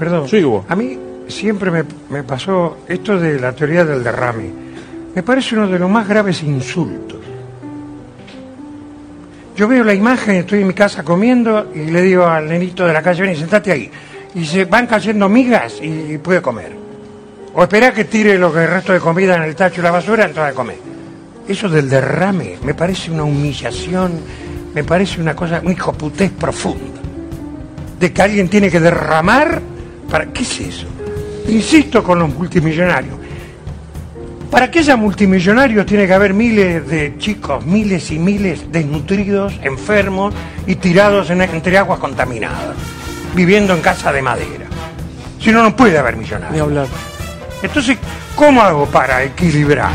perdón. Sí, Hugo. A mí siempre me, me pasó esto de la teoría del derrame. Me parece uno de los más graves insultos. Yo veo la imagen, estoy en mi casa comiendo y le digo al nenito de la calle, ven y sentate ahí. Y se van cayendo migas y, puede comer. O espera que tire lo que el resto de comida en el tacho y la basura, entonces comer. Eso del derrame me parece una humillación, me parece una cosa, un hijoputés profunda. De que alguien tiene que derramar para. ¿Qué es eso? Insisto con los multimillonarios. Para que haya multimillonarios tiene que haber miles de chicos, miles y miles desnutridos, enfermos y tirados en, entre aguas contaminadas, viviendo en casa de madera. Si no, no puede haber millonarios. Ni hablar. Entonces, ¿cómo hago para equilibrar?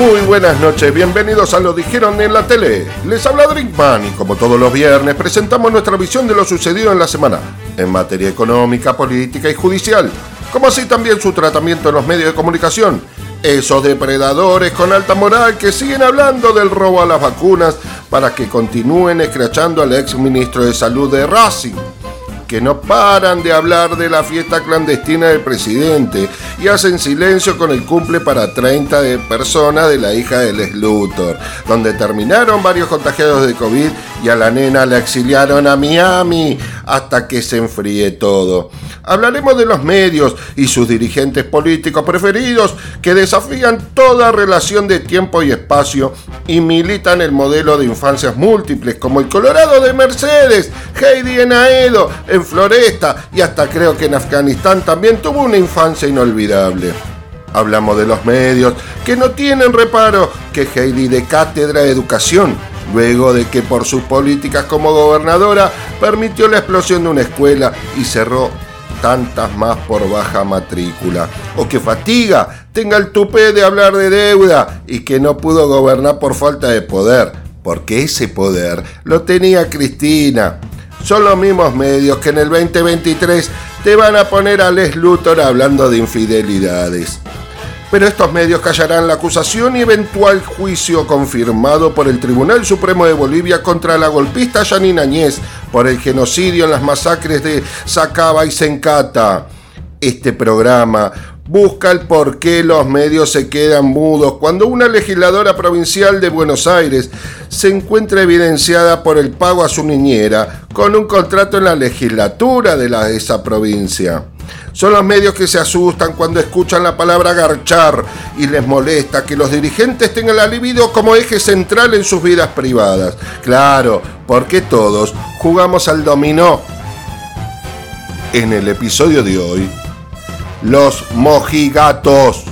Muy buenas noches, bienvenidos a Lo Dijeron en la Tele. Les habla Drinkman y como todos los viernes presentamos nuestra visión de lo sucedido en la semana, en materia económica, política y judicial, como así también su tratamiento en los medios de comunicación. Esos depredadores con alta moral que siguen hablando del robo a las vacunas para que continúen escrachando al ex ministro de Salud de Racing que no paran de hablar de la fiesta clandestina del presidente y hacen silencio con el cumple para 30 de personas de la hija del ex Luthor, donde terminaron varios contagiados de COVID y a la nena la exiliaron a Miami hasta que se enfríe todo. Hablaremos de los medios y sus dirigentes políticos preferidos que desafían toda relación de tiempo y espacio y militan el modelo de infancias múltiples como el Colorado de Mercedes, Heidi en Aedo, en Floresta y hasta creo que en Afganistán también tuvo una infancia inolvidable. Hablamos de los medios que no tienen reparo que Heidi de Cátedra de Educación luego de que por sus políticas como gobernadora permitió la explosión de una escuela y cerró tantas más por baja matrícula. O que Fatiga tenga el tupé de hablar de deuda y que no pudo gobernar por falta de poder, porque ese poder lo tenía Cristina. Son los mismos medios que en el 2023 te van a poner a Les Luthor hablando de infidelidades pero estos medios callarán la acusación y eventual juicio confirmado por el Tribunal Supremo de Bolivia contra la golpista Janine Añez por el genocidio en las masacres de Sacaba y Sencata. Este programa busca el por qué los medios se quedan mudos cuando una legisladora provincial de Buenos Aires se encuentra evidenciada por el pago a su niñera con un contrato en la legislatura de, la, esa provincia. Son los medios que se asustan cuando escuchan la palabra garchar y les molesta que los dirigentes tengan la libido como eje central en sus vidas privadas. Claro, porque todos jugamos al dominó. En el episodio de hoy, los mojigatos.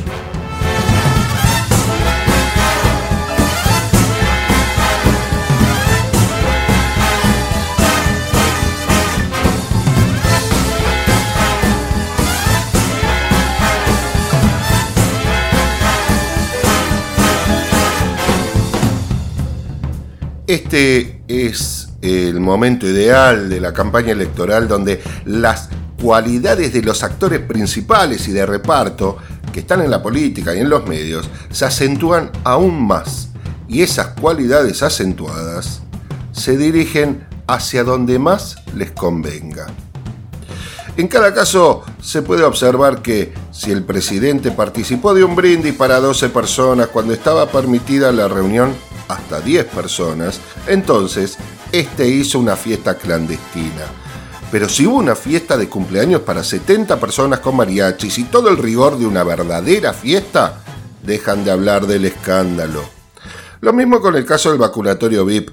Este es el momento ideal de la campaña electoral donde las cualidades de los actores principales y de reparto que están en la política y en los medios se acentúan aún más. Y esas cualidades acentuadas se dirigen hacia donde más les convenga. En cada caso se puede observar que si el presidente participó de un brindis para 12 personas cuando estaba permitida la reunión, hasta 10 personas, entonces este hizo una fiesta clandestina. Pero si hubo una fiesta de cumpleaños para 70 personas con mariachis y todo el rigor de una verdadera fiesta, dejan de hablar del escándalo. Lo mismo con el caso del vacunatorio VIP.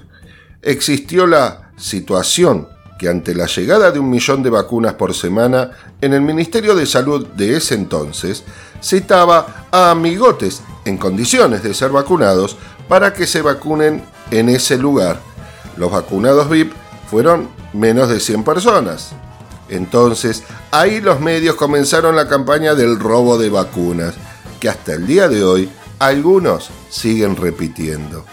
Existió la situación que ante la llegada de un millón de vacunas por semana, en el Ministerio de Salud de ese entonces citaba a amigotes en condiciones de ser vacunados para que se vacunen en ese lugar. Los vacunados VIP fueron menos de 100 personas. Entonces, ahí los medios comenzaron la campaña del robo de vacunas, que hasta el día de hoy algunos siguen repitiendo.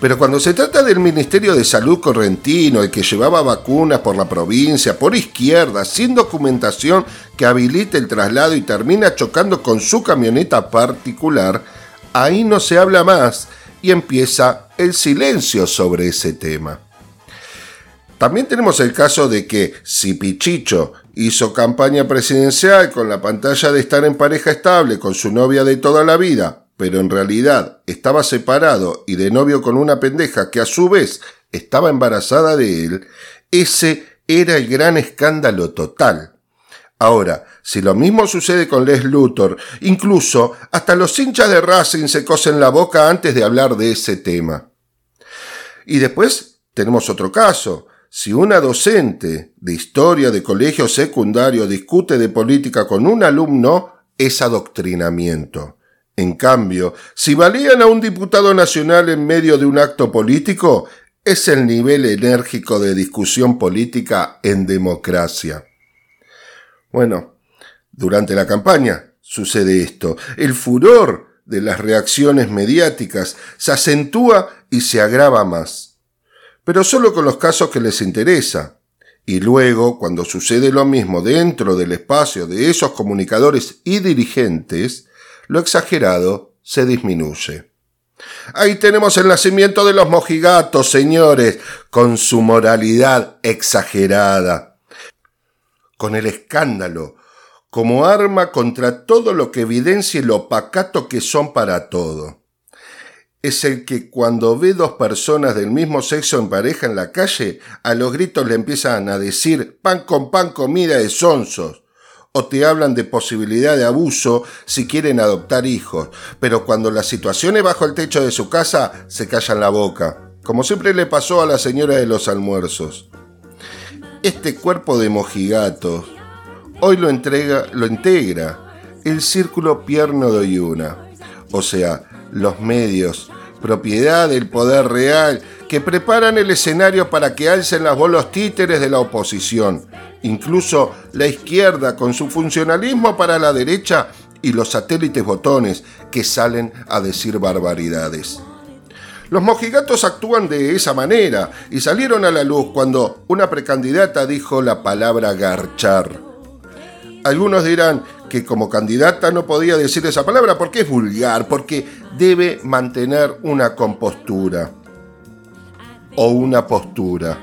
Pero cuando se trata del Ministerio de Salud correntino, el que llevaba vacunas por la provincia, por izquierda, sin documentación que habilite el traslado y termina chocando con su camioneta particular, ahí no se habla más y empieza el silencio sobre ese tema. También tenemos el caso de que si Pichicho hizo campaña presidencial con la pantalla de estar en pareja estable con su novia de toda la vida, pero en realidad estaba separado y de novio con una pendeja que a su vez estaba embarazada de él, ese era el gran escándalo total. Ahora, si lo mismo sucede con Les Luthor, incluso hasta los hinchas de Racing se cosen la boca antes de hablar de ese tema. Y después tenemos otro caso. Si una docente de historia de colegio secundario discute de política con un alumno, es adoctrinamiento. En cambio, si valían a un diputado nacional en medio de un acto político, es el nivel enérgico de discusión política en democracia. Bueno, durante la campaña sucede esto. El furor de las reacciones mediáticas se acentúa y se agrava más. Pero solo con los casos que les interesa. Y luego, cuando sucede lo mismo dentro del espacio de esos comunicadores y dirigentes, lo exagerado se disminuye. Ahí tenemos el nacimiento de los mojigatos, señores, con su moralidad exagerada, con el escándalo como arma contra todo lo que evidencie lo pacato que son para todo. Es el que cuando ve dos personas del mismo sexo en pareja en la calle, a los gritos le empiezan a decir pan con pan comida de sonsos o te hablan de posibilidad de abuso si quieren adoptar hijos, pero cuando la situación es bajo el techo de su casa, se callan la boca, como siempre le pasó a la señora de los almuerzos. Este cuerpo de mojigatos hoy lo entrega, lo integra el círculo pierno de Oyuna, o sea, los medios, propiedad del poder real, que preparan el escenario para que alcen las bolos títeres de la oposición, incluso la izquierda con su funcionalismo para la derecha y los satélites botones que salen a decir barbaridades. Los mojigatos actúan de esa manera y salieron a la luz cuando una precandidata dijo la palabra garchar. Algunos dirán que como candidata no podía decir esa palabra porque es vulgar, porque debe mantener una compostura o una postura.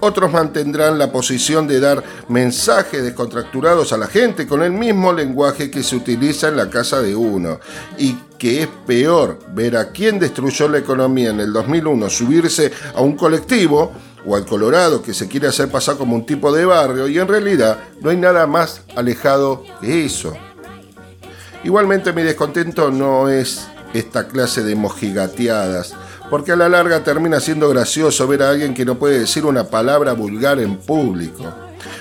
Otros mantendrán la posición de dar mensajes descontracturados a la gente con el mismo lenguaje que se utiliza en la casa de uno y que es peor ver a quien destruyó la economía en el 2001 subirse a un colectivo o al Colorado que se quiere hacer pasar como un tipo de barrio y en realidad no hay nada más alejado que eso. Igualmente mi descontento no es esta clase de mojigateadas, porque a la larga termina siendo gracioso ver a alguien que no puede decir una palabra vulgar en público,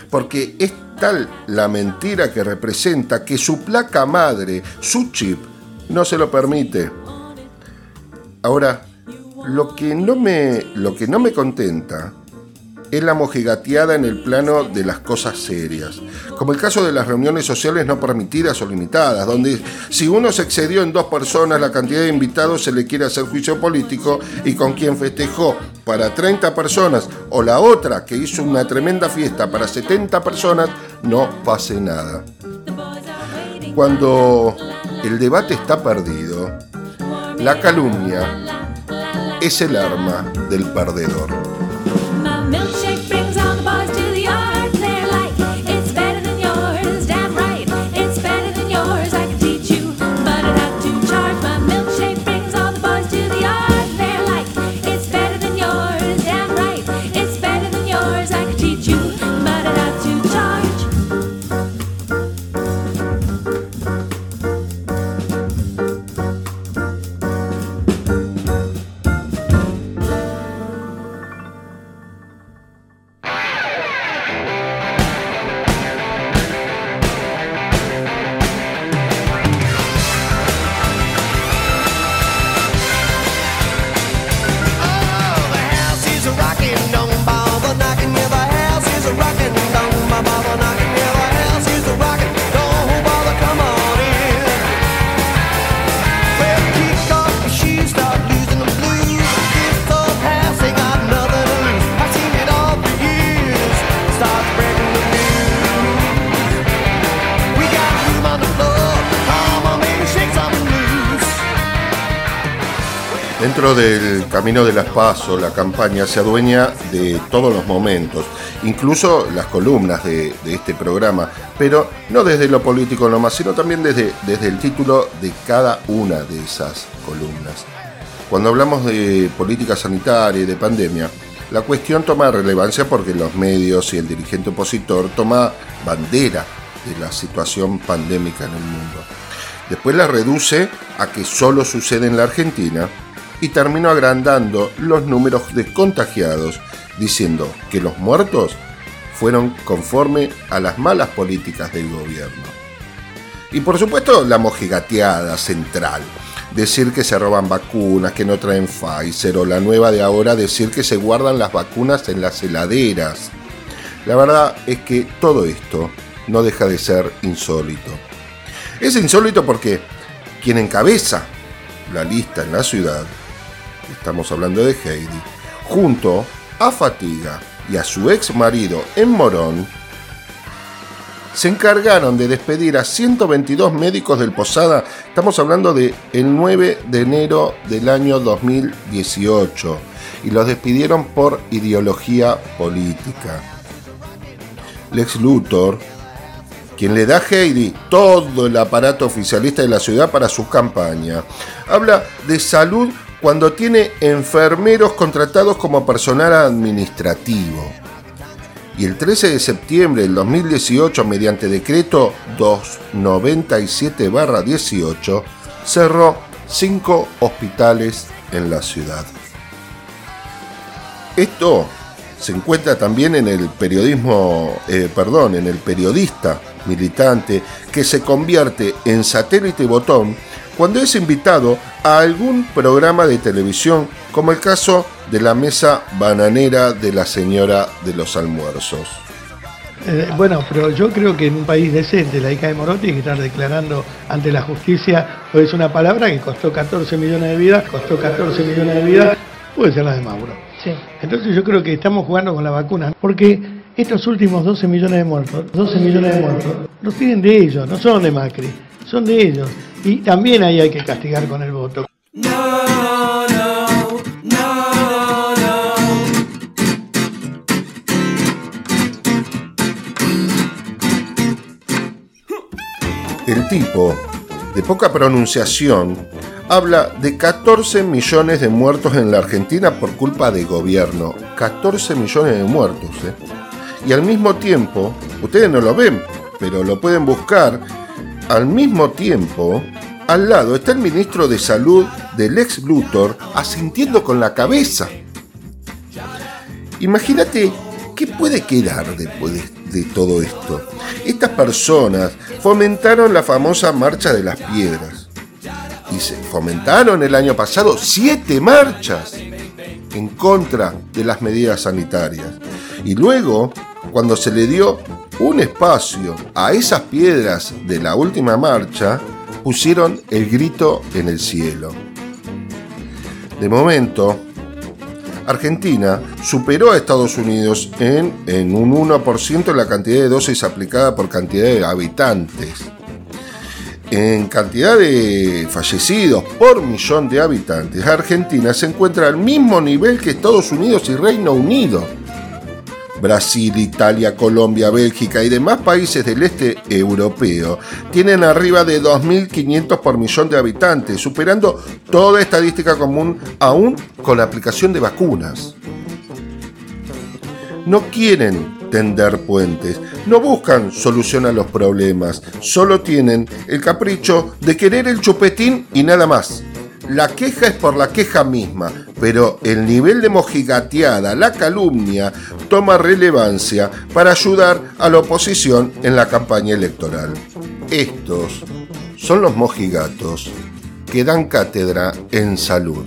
porque es tal la mentira que representa que su placa madre, su chip, no se lo permite. Ahora, lo que no me, lo que no me contenta es la mojigateada en el plano de las cosas serias, como el caso de las reuniones sociales no permitidas o limitadas, donde si uno se excedió en dos personas la cantidad de invitados se le quiere hacer juicio político y con quien festejó para 30 personas o la otra que hizo una tremenda fiesta para 70 personas, no pase nada. Cuando el debate está perdido, la calumnia es el arma del perdedor. Dentro del camino de las pasos, la campaña se adueña de todos los momentos, incluso las columnas de, este programa, pero no desde lo político nomás, sino también desde, desde el título de cada una de esas columnas. Cuando hablamos de política sanitaria y de pandemia, la cuestión toma relevancia porque los medios y el dirigente opositor toma bandera de la situación pandémica en el mundo. Después la reduce a que solo sucede en la Argentina y terminó agrandando los números de contagiados, diciendo que los muertos fueron conforme a las malas políticas del gobierno. Y por supuesto la mojigateada central, decir que se roban vacunas, que no traen Pfizer, o la nueva de ahora, decir que se guardan las vacunas en las heladeras. La verdad es que todo esto no deja de ser insólito. Es insólito porque quien encabeza la lista en la ciudad estamos hablando de Heidi, junto a Fatiga y a su ex marido en Morón, se encargaron de despedir a 122 médicos del Posada, estamos hablando de el 9 de enero del año 2018, y los despidieron por ideología política. Lex Luthor, quien le da a Heidi todo el aparato oficialista de la ciudad para su campaña, habla de salud cuando tiene enfermeros contratados como personal administrativo. Y el 13 de septiembre del 2018, mediante decreto 297-18, cerró cinco hospitales en la ciudad. Esto se encuentra también en el periodismo, eh, perdón, en el periodista militante que se convierte en satélite botón cuando es invitado a algún programa de televisión, como el caso de la mesa bananera de la señora de los almuerzos. Eh, bueno, pero yo creo que en un país decente la hija de Morotti tiene que estar declarando ante la justicia, es una palabra que costó 14 millones de vidas, costó 14 millones de vidas, puede ser la de Mauro. Sí. Entonces yo creo que estamos jugando con la vacuna, porque estos últimos 12 millones de muertos, 12 millones de muertos, los piden de ellos, no son de Macri, son de ellos. Y también ahí hay que castigar con el voto. El tipo, de poca pronunciación, habla de 14 millones de muertos en la Argentina por culpa de gobierno. 14 millones de muertos, ¿eh? Y al mismo tiempo, ustedes no lo ven, pero lo pueden buscar al mismo tiempo, al lado está el ministro de Salud del ex Luthor asintiendo con la cabeza. Imagínate qué puede quedar después de, todo esto. Estas personas fomentaron la famosa Marcha de las Piedras. Y se fomentaron el año pasado siete marchas en contra de las medidas sanitarias. Y luego, cuando se le dio un espacio a esas piedras de la última marcha, pusieron el grito en el cielo. De momento, Argentina superó a Estados Unidos en, en un 1% la cantidad de dosis aplicada por cantidad de habitantes. En cantidad de fallecidos por millón de habitantes, Argentina se encuentra al mismo nivel que Estados Unidos y Reino Unido Brasil, Italia, Colombia, Bélgica y demás países del este europeo tienen arriba de 2.500 por millón de habitantes, superando toda estadística común aún con la aplicación de vacunas. No quieren tender puentes, no buscan solución a los problemas, solo tienen el capricho de querer el chupetín y nada más. La queja es por la queja misma, pero el nivel de mojigateada, la calumnia, toma relevancia para ayudar a la oposición en la campaña electoral. Estos son los mojigatos que dan cátedra en salud.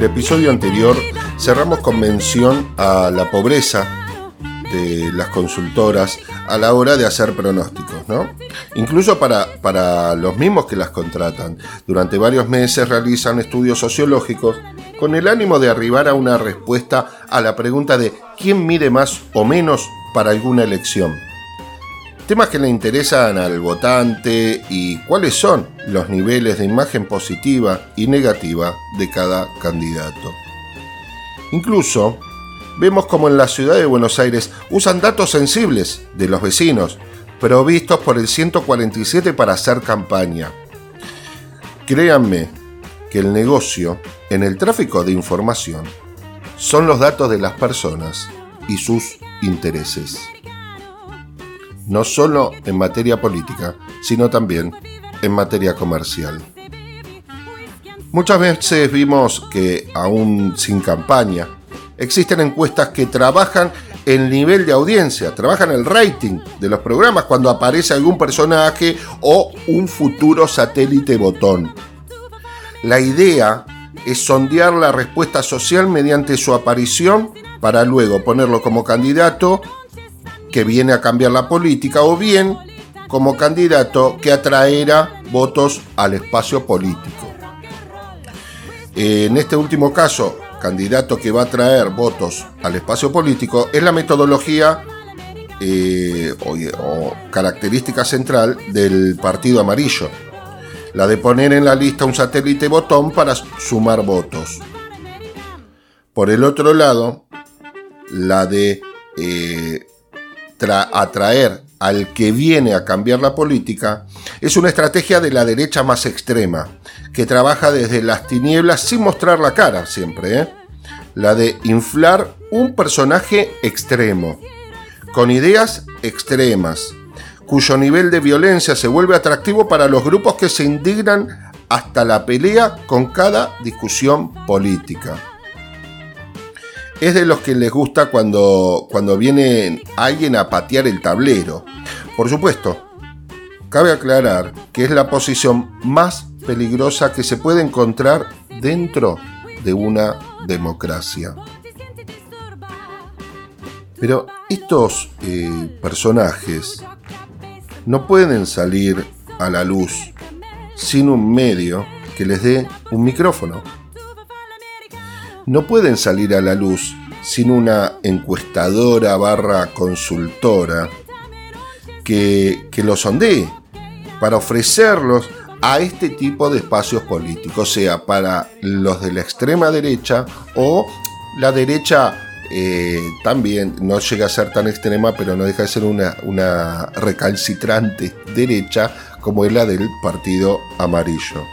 El episodio anterior cerramos con mención a la pobreza de las consultoras a la hora de hacer pronósticos, ¿no? Incluso para, para los mismos que las contratan. Durante varios meses realizan estudios sociológicos con el ánimo de arribar a una respuesta a la pregunta de quién mide más o menos para alguna elección. Temas que le interesan al votante y cuáles son los niveles de imagen positiva y negativa de cada candidato. Incluso vemos como en la ciudad de Buenos Aires usan datos sensibles de los vecinos, provistos por el 147 para hacer campaña. Créanme que el negocio en el tráfico de información son los datos de las personas y sus intereses. No solo en materia política, sino también en materia comercial. Muchas veces vimos que, aún sin campaña, existen encuestas que trabajan el nivel de audiencia, trabajan el rating de los programas cuando aparece algún personaje o un futuro satélite botón. La idea es sondear la respuesta social mediante su aparición para luego ponerlo como candidato que viene a cambiar la política o bien como candidato que atraerá votos al espacio político. En este último caso, candidato que va a traer votos al espacio político, es la metodología eh, o, característica central del partido amarillo, la de poner en la lista un satélite botón para sumar votos. Por el otro lado, la de eh, atraer al que viene a cambiar la política es una estrategia de la derecha más extrema, que trabaja desde las tinieblas sin mostrar la cara siempre, ¿eh? la de inflar un personaje extremo, con ideas extremas, cuyo nivel de violencia se vuelve atractivo para los grupos que se indignan hasta la pelea con cada discusión política. Es de los que les gusta cuando, cuando viene alguien a patear el tablero. Por supuesto, cabe aclarar que es la posición más peligrosa que se puede encontrar dentro de una democracia. Pero estos eh, personajes no pueden salir a la luz sin un medio que les dé un micrófono. No pueden salir a la luz sin una encuestadora barra consultora que, que los sondee para ofrecerlos a este tipo de espacios políticos, sea para los de la extrema derecha o la derecha eh, también no llega a ser tan extrema, pero no deja de ser una, una recalcitrante derecha como es la del partido amarillo.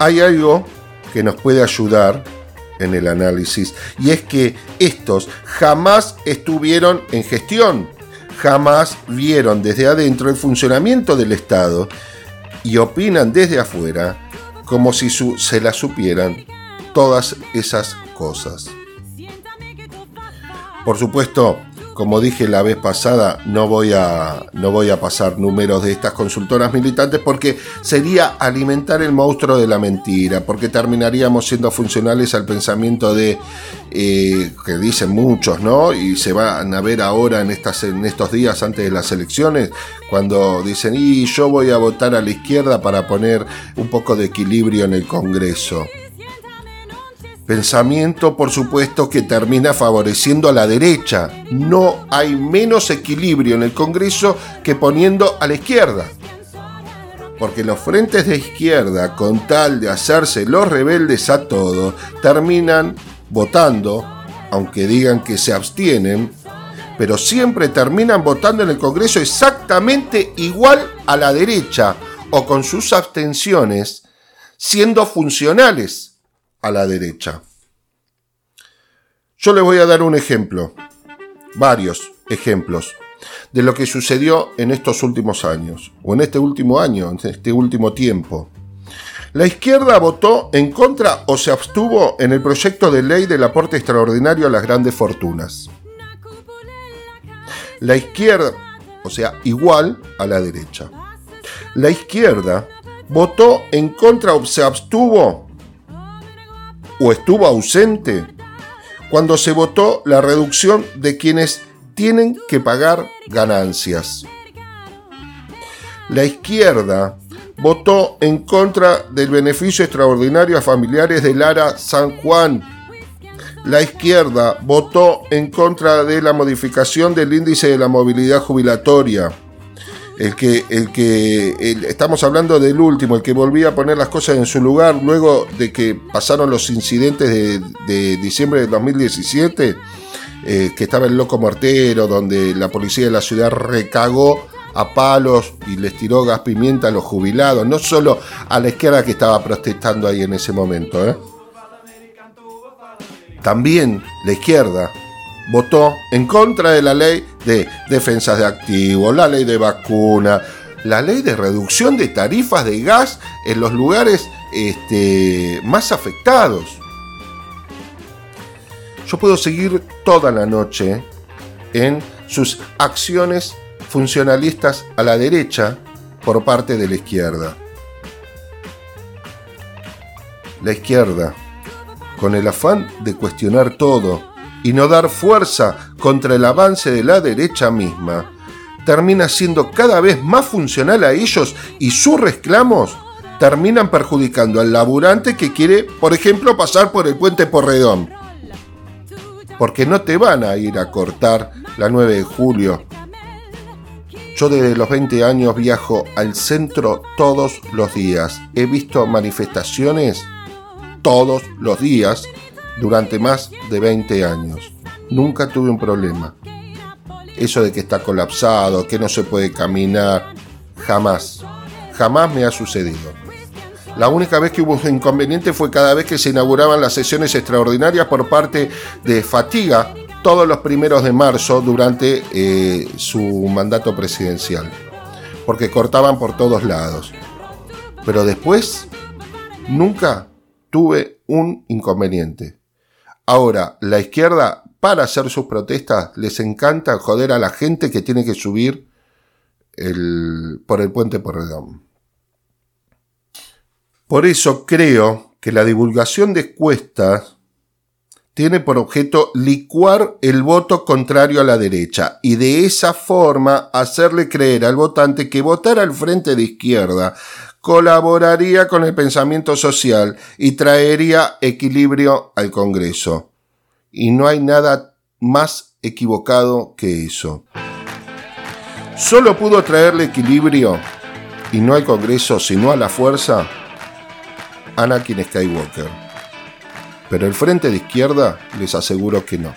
Hay algo que nos puede ayudar en el análisis y es que estos jamás estuvieron en gestión jamás vieron desde adentro el funcionamiento del Estado y opinan desde afuera como si se las supieran todas esas cosas. Por supuesto, como dije la vez pasada, no voy, a, no voy a pasar números de estas consultoras militantes porque sería alimentar el monstruo de la mentira, porque terminaríamos siendo funcionales al pensamiento de, eh, que dicen muchos, ¿no? Y se van a ver ahora en, estas, en estos días antes de las elecciones, cuando dicen, y yo voy a votar a la izquierda para poner un poco de equilibrio en el Congreso. Pensamiento, por supuesto, que termina favoreciendo a la derecha. No hay menos equilibrio en el Congreso que poniendo a la izquierda. Porque los frentes de izquierda, con tal de hacerse los rebeldes a todo, terminan votando, aunque digan que se abstienen, pero siempre terminan votando en el Congreso exactamente igual a la derecha o con sus abstenciones, siendo funcionales a la derecha. Yo les voy a dar un ejemplo, varios ejemplos, de lo que sucedió en estos últimos años, o en este último año, en este último tiempo. La izquierda votó en contra o se abstuvo en el proyecto de ley del aporte extraordinario a las grandes fortunas. La izquierda, o sea, igual a la derecha. La izquierda votó en contra o se abstuvo o estuvo ausente cuando se votó la reducción de quienes tienen que pagar ganancias. La izquierda votó en contra del beneficio extraordinario a familiares de Lara San Juan. La izquierda votó en contra de la modificación del índice de la movilidad jubilatoria. El que, el que estamos hablando del último, el que volvía a poner las cosas en su lugar luego de que pasaron los incidentes de, diciembre de 2017, eh, que estaba el loco mortero, donde la policía de la ciudad recagó a palos y les tiró gas pimienta a los jubilados, no solo a la izquierda que estaba protestando ahí en ese momento. ¿eh? También la izquierda votó en contra de la ley de defensas de activos, la ley de vacuna, la ley de reducción de tarifas de gas en los lugares este, más afectados. Yo puedo seguir toda la noche en sus acciones funcionalistas a la derecha por parte de la izquierda. La izquierda, con el afán de cuestionar todo y no dar fuerza contra el avance de la derecha misma, termina siendo cada vez más funcional a ellos y sus reclamos terminan perjudicando al laburante que quiere, por ejemplo, pasar por el puente Porredón. Porque no te van a ir a cortar la 9 de julio yo desde los 20 años viajo al centro todos los días. He visto manifestaciones todos los días durante más de 20 años. Nunca tuve un problema. Eso de que está colapsado, que no se puede caminar, jamás, jamás me ha sucedido. La única vez que hubo un inconveniente fue cada vez que se inauguraban las sesiones extraordinarias por parte de Fatiga, todos los primeros de marzo durante eh, su mandato presidencial, porque cortaban por todos lados. Pero después nunca tuve un inconveniente. Ahora, la izquierda, para hacer sus protestas, les encanta joder a la gente que tiene que subir por el puente Porredón. Por eso creo que la divulgación de encuestas tiene por objeto licuar el voto contrario a la derecha y de esa forma hacerle creer al votante que votar al frente de izquierda colaboraría con el pensamiento social y traería equilibrio al Congreso. Y no hay nada más equivocado que eso. Solo pudo traerle equilibrio, y no al Congreso, sino a la fuerza, Anakin Skywalker pero el frente de izquierda les aseguro que no.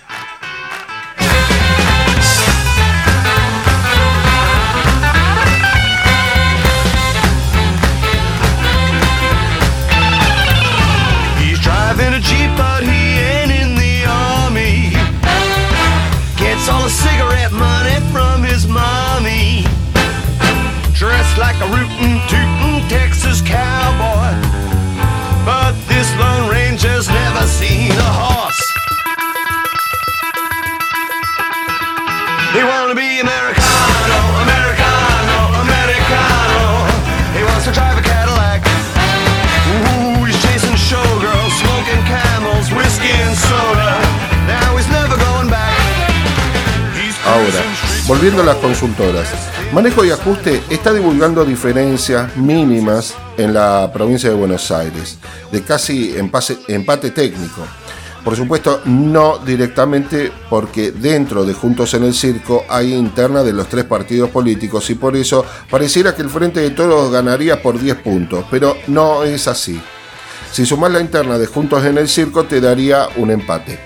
Volviendo a las consultoras. Manejo y Ajuste está divulgando diferencias mínimas en la provincia de Buenos Aires, de casi empate técnico. Por supuesto, no directamente porque dentro de Juntos en el Circo hay interna de los tres partidos políticos y por eso pareciera que el Frente de Todos ganaría por 10 puntos, pero no es así. Si sumas la interna de Juntos en el Circo te daría un empate.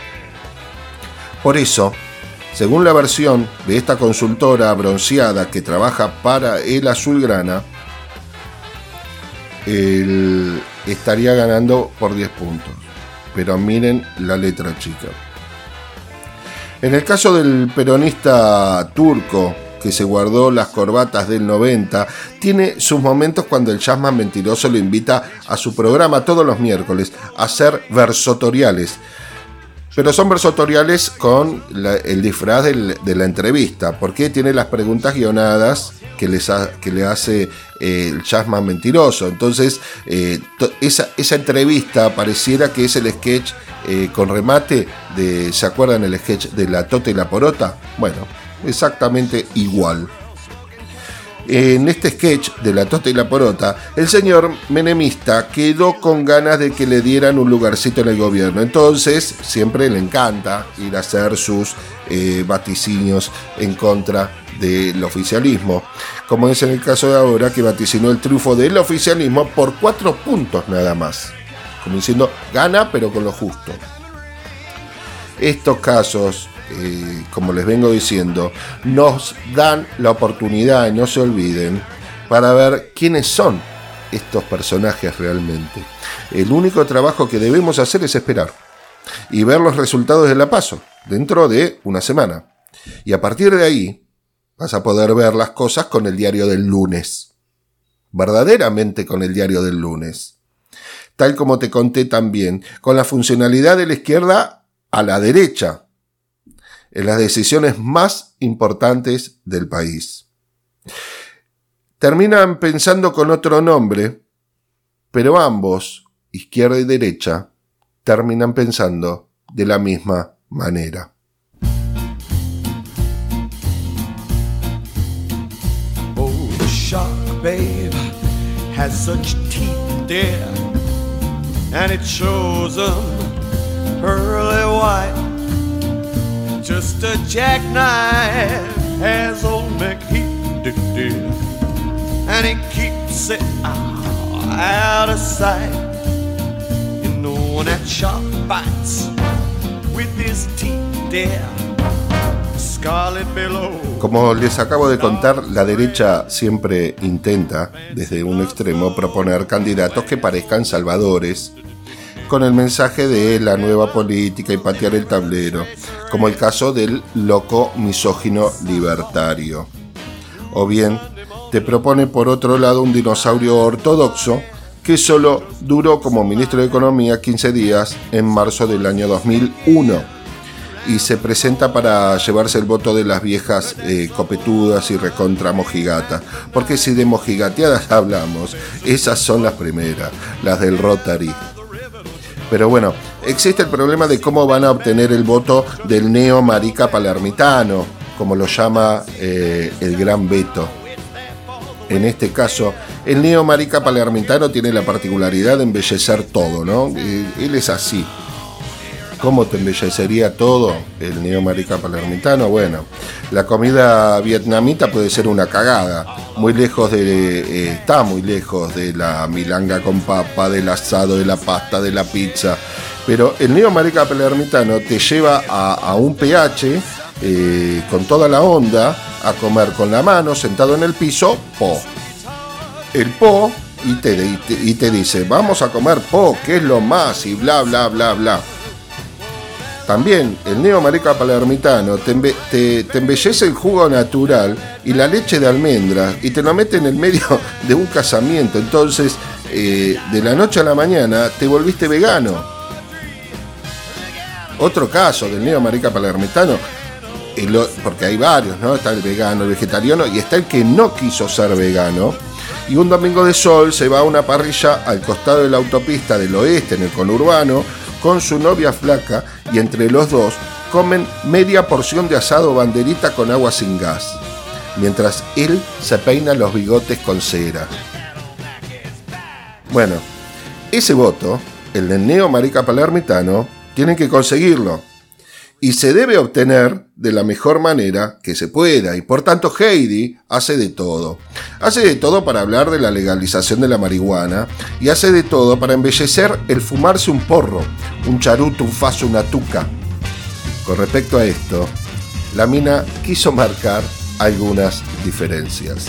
Por eso, según la versión de esta consultora bronceada que trabaja para el Azulgrana, él estaría ganando por 10 puntos. Pero miren la letra chica. En el caso del peronista turco, que se guardó las corbatas del 90, tiene sus momentos cuando el jazzman mentiroso le invita a su programa todos los miércoles a hacer versotoriales pero son versatoriales con el disfraz de la entrevista, porque tiene las preguntas guionadas que, les que le hace eh, el Jasmine mentiroso. Entonces, eh, esa, esa, entrevista pareciera que es el sketch eh, con remate de, ¿se acuerdan el sketch de la Tota y la Porota? Bueno, exactamente igual. En este sketch de la Tota y la Porota, el señor menemista quedó con ganas de que le dieran un lugarcito en el gobierno. Entonces, siempre le encanta ir a hacer sus vaticinios en contra del oficialismo, como es en el caso de ahora que vaticinó el triunfo del oficialismo por cuatro puntos nada más, como diciendo, gana pero con lo justo. Estos casos, como les vengo diciendo, nos dan la oportunidad, y no se olviden, para ver quiénes son estos personajes realmente. El único trabajo que debemos hacer es esperar y ver los resultados de la paso dentro de una semana. Y a partir de ahí, Vas a poder ver las cosas con el diario del lunes. Verdaderamente con el diario del lunes. Tal como te conté también, con la funcionalidad de la izquierda a la derecha, en las decisiones más importantes del país. Terminan pensando con otro nombre, pero ambos, izquierda y derecha, terminan pensando de la misma manera. shark, babe, has such teeth, dear, and it shows them white. Just a jackknife has old McHeath, dear, and he keeps it out of sight. You know that shark bites with his teeth, dear. Como les acabo de contar, la derecha siempre intenta, desde un extremo, proponer candidatos que parezcan salvadores, con el mensaje de la nueva política y patear el tablero, como el caso del loco misógino libertario. O bien, te propone por otro lado un dinosaurio ortodoxo que solo duró como ministro de Economía 15 días en marzo del año 2001 y se presenta para llevarse el voto de las viejas eh, copetudas y recontra mojigata. Porque si de mojigateadas hablamos, esas son las primeras, las del Rotary. Pero bueno, existe el problema de cómo van a obtener el voto del neo marica palermitano, como lo llama eh, el gran Beto. En este caso, el neo marica palermitano tiene la particularidad de embellecer todo, ¿no? Eh, él es así ¿Cómo te embellecería todo el neomarica palermitano? Bueno, la comida vietnamita puede ser una cagada, muy lejos de, eh, está muy lejos de la milanga con papa, del asado, de la pasta, de la pizza. Pero el neomarica palermitano te lleva a, un pH eh, con toda la onda a comer con la mano, sentado en el piso, po. El po y te, y te dice, vamos a comer po, que es lo más, y bla, bla, bla, bla. También el neo marica palermitano te, embellece el jugo natural y la leche de almendra y te lo mete en el medio de un casamiento. Entonces, eh, de la noche a la mañana te volviste vegano. Otro caso del neo marica palermitano, porque hay varios, ¿no? Está el vegano, el vegetariano y está el que no quiso ser vegano. Y un domingo de sol se va a una parrilla al costado de la autopista del oeste, en el conurbano, con su novia flaca y entre los dos comen media porción de asado banderita con agua sin gas, mientras él se peina los bigotes con cera. Bueno, ese voto, el del neo marica palermitano, tienen que conseguirlo y se debe obtener de la mejor manera que se pueda. Y por tanto Heidi hace de todo. Hace de todo para hablar de la legalización de la marihuana y hace de todo para embellecer el fumarse un porro, un charuto, un faso, una tuca. Con respecto a esto, la mina quiso marcar algunas diferencias.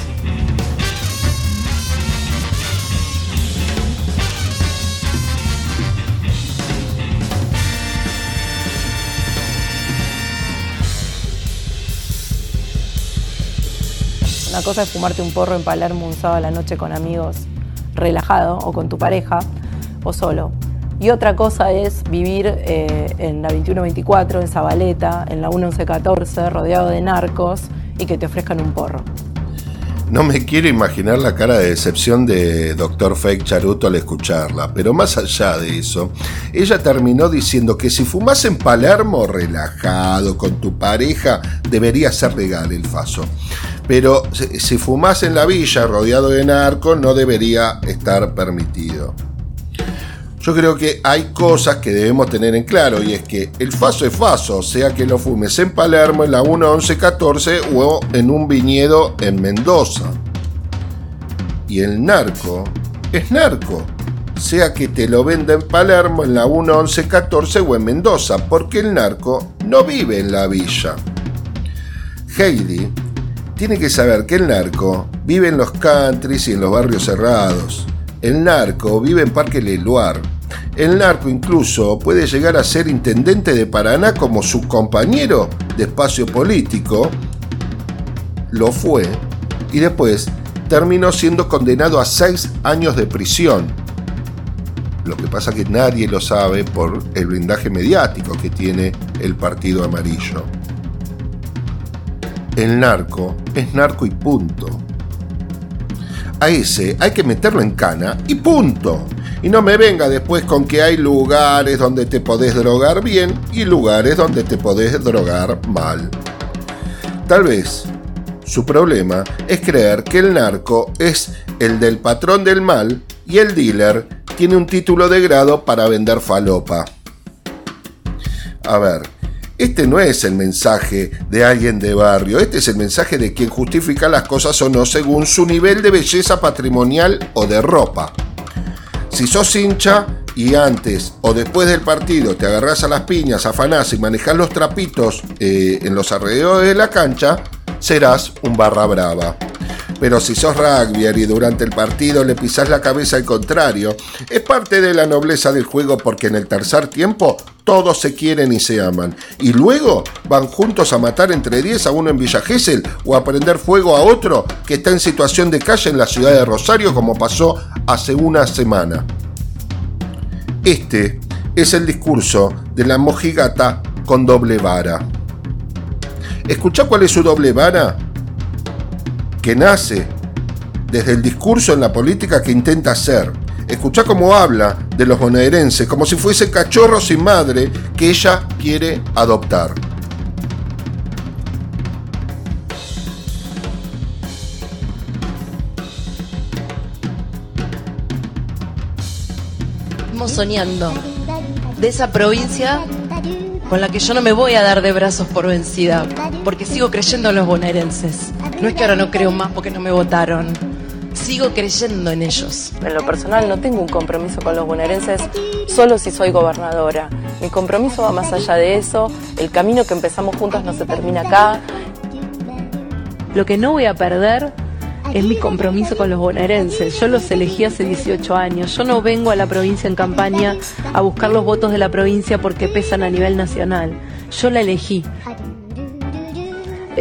Una cosa es fumarte un porro en Palermo un sábado a la noche con amigos, relajado, o con tu pareja, o solo. Y otra cosa es vivir eh, en la 2124, en Zabaleta, en la 1114, rodeado de narcos y que te ofrezcan un porro. No me quiero imaginar la cara de decepción de Dr. Fake Charuto al escucharla, pero más allá de eso, ella terminó diciendo que si fumas en Palermo relajado con tu pareja, debería ser legal el faso. Pero si fumas en la villa rodeado de narcos, no debería estar permitido. Yo creo que hay cosas que debemos tener en claro y es que el faso es faso, sea que lo fumes en Palermo, en la 1114 o en un viñedo en Mendoza. Y el narco es narco, sea que te lo venda en Palermo, en la 1114 o en Mendoza, porque el narco no vive en la villa. Heidi tiene que saber que el narco vive en los countries y en los barrios cerrados el narco vive en Parque Leluar. El narco incluso puede llegar a ser intendente de Paraná como su compañero de espacio político. Lo fue y después terminó siendo condenado a seis años de prisión. Lo que pasa que nadie lo sabe por el blindaje mediático que tiene el Partido Amarillo. El narco es narco y punto a ese hay que meterlo en cana y punto. Y no me venga después con que hay lugares donde te podés drogar bien y lugares donde te podés drogar mal. Tal vez su problema es creer que el narco es el del patrón del mal y el dealer tiene un título de grado para vender falopa. A ver, este no es el mensaje de alguien de barrio, este es el mensaje de quien justifica las cosas o no según su nivel de belleza patrimonial o de ropa. Si sos hincha y antes o después del partido te agarrás a las piñas, afanás y manejás los trapitos eh, en los alrededores de la cancha, serás un barra brava. Pero si sos rugby y durante el partido le pisás la cabeza al contrario, es parte de la nobleza del juego porque en el tercer tiempo todos se quieren y se aman. Y luego van juntos a matar entre 10 a uno en Villa Gesell o a prender fuego a otro que está en situación de calle en la ciudad de Rosario como pasó hace una semana. Este es el discurso de la mojigata con doble vara. ¿Escucha cuál es su doble vara? Que nace desde el discurso en la política que intenta hacer. Escucha cómo habla de los bonaerenses, como si fuese cachorro sin madre que ella quiere adoptar. Estamos soñando de esa provincia con la que yo no me voy a dar de brazos por vencida, porque sigo creyendo en los bonaerenses. No es que ahora no creo más porque no me votaron. Sigo creyendo en ellos. En lo personal no tengo un compromiso con los bonaerenses solo si soy gobernadora. Mi compromiso va más allá de eso. El camino que empezamos juntas no se termina acá. Lo que no voy a perder es mi compromiso con los bonaerenses. Yo los elegí hace 18 años. Yo no vengo a la provincia en campaña a buscar los votos de la provincia porque pesan a nivel nacional. Yo la elegí.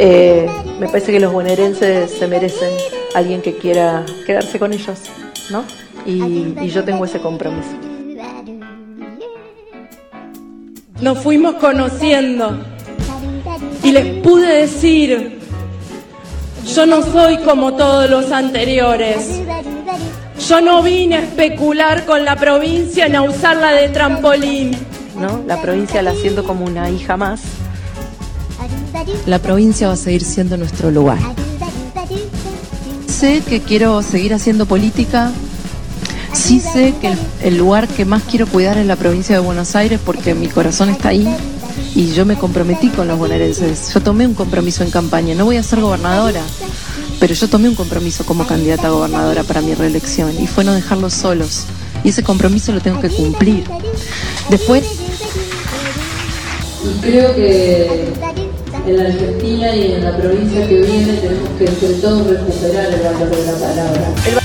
Eh, me parece que los bonaerenses se merecen alguien que quiera quedarse con ellos, ¿no? Y, y yo tengo ese compromiso. Nos fuimos conociendo y les pude decir yo no soy como todos los anteriores. Yo no vine a especular con la provincia ni a usarla de trampolín. ¿No? La provincia la siento como una hija más. La provincia va a seguir siendo nuestro lugar. Sé que quiero seguir haciendo política. Sí sé que el, lugar que más quiero cuidar es la provincia de Buenos Aires porque mi corazón está ahí y yo me comprometí con los bonaerenses. Yo tomé un compromiso en campaña, no voy a ser gobernadora, pero yo tomé un compromiso como candidata a gobernadora para mi reelección y fue no dejarlos solos. Y ese compromiso lo tengo que cumplir. Después... creo que en la Argentina y en la provincia que viene tenemos que entre todos recuperar el valor de la palabra.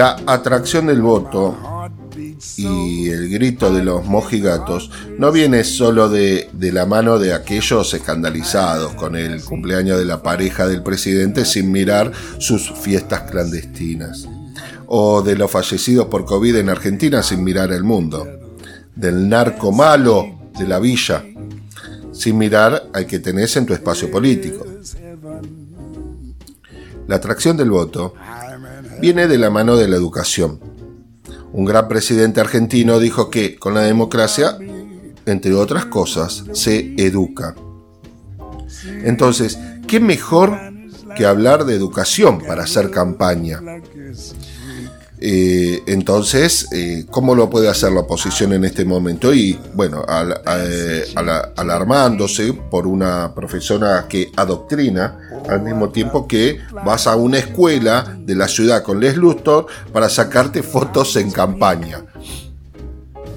La atracción del voto y el grito de los mojigatos no viene solo de, la mano de aquellos escandalizados con el cumpleaños de la pareja del presidente sin mirar sus fiestas clandestinas, o de los fallecidos por COVID en Argentina sin mirar el mundo, del narco malo de la villa. Sin mirar al que tenés en tu espacio político. La atracción del voto viene de la mano de la educación un gran presidente argentino dijo que con la democracia, entre otras cosas, se educa. Entonces, ¿qué mejor que hablar de educación para hacer campaña? Eh, entonces, eh, ¿cómo lo puede hacer la oposición en este momento? Y bueno, eh, alarmándose por una profesora que adoctrina al mismo tiempo que vas a una escuela de la ciudad con Les Lustor para sacarte fotos en campaña.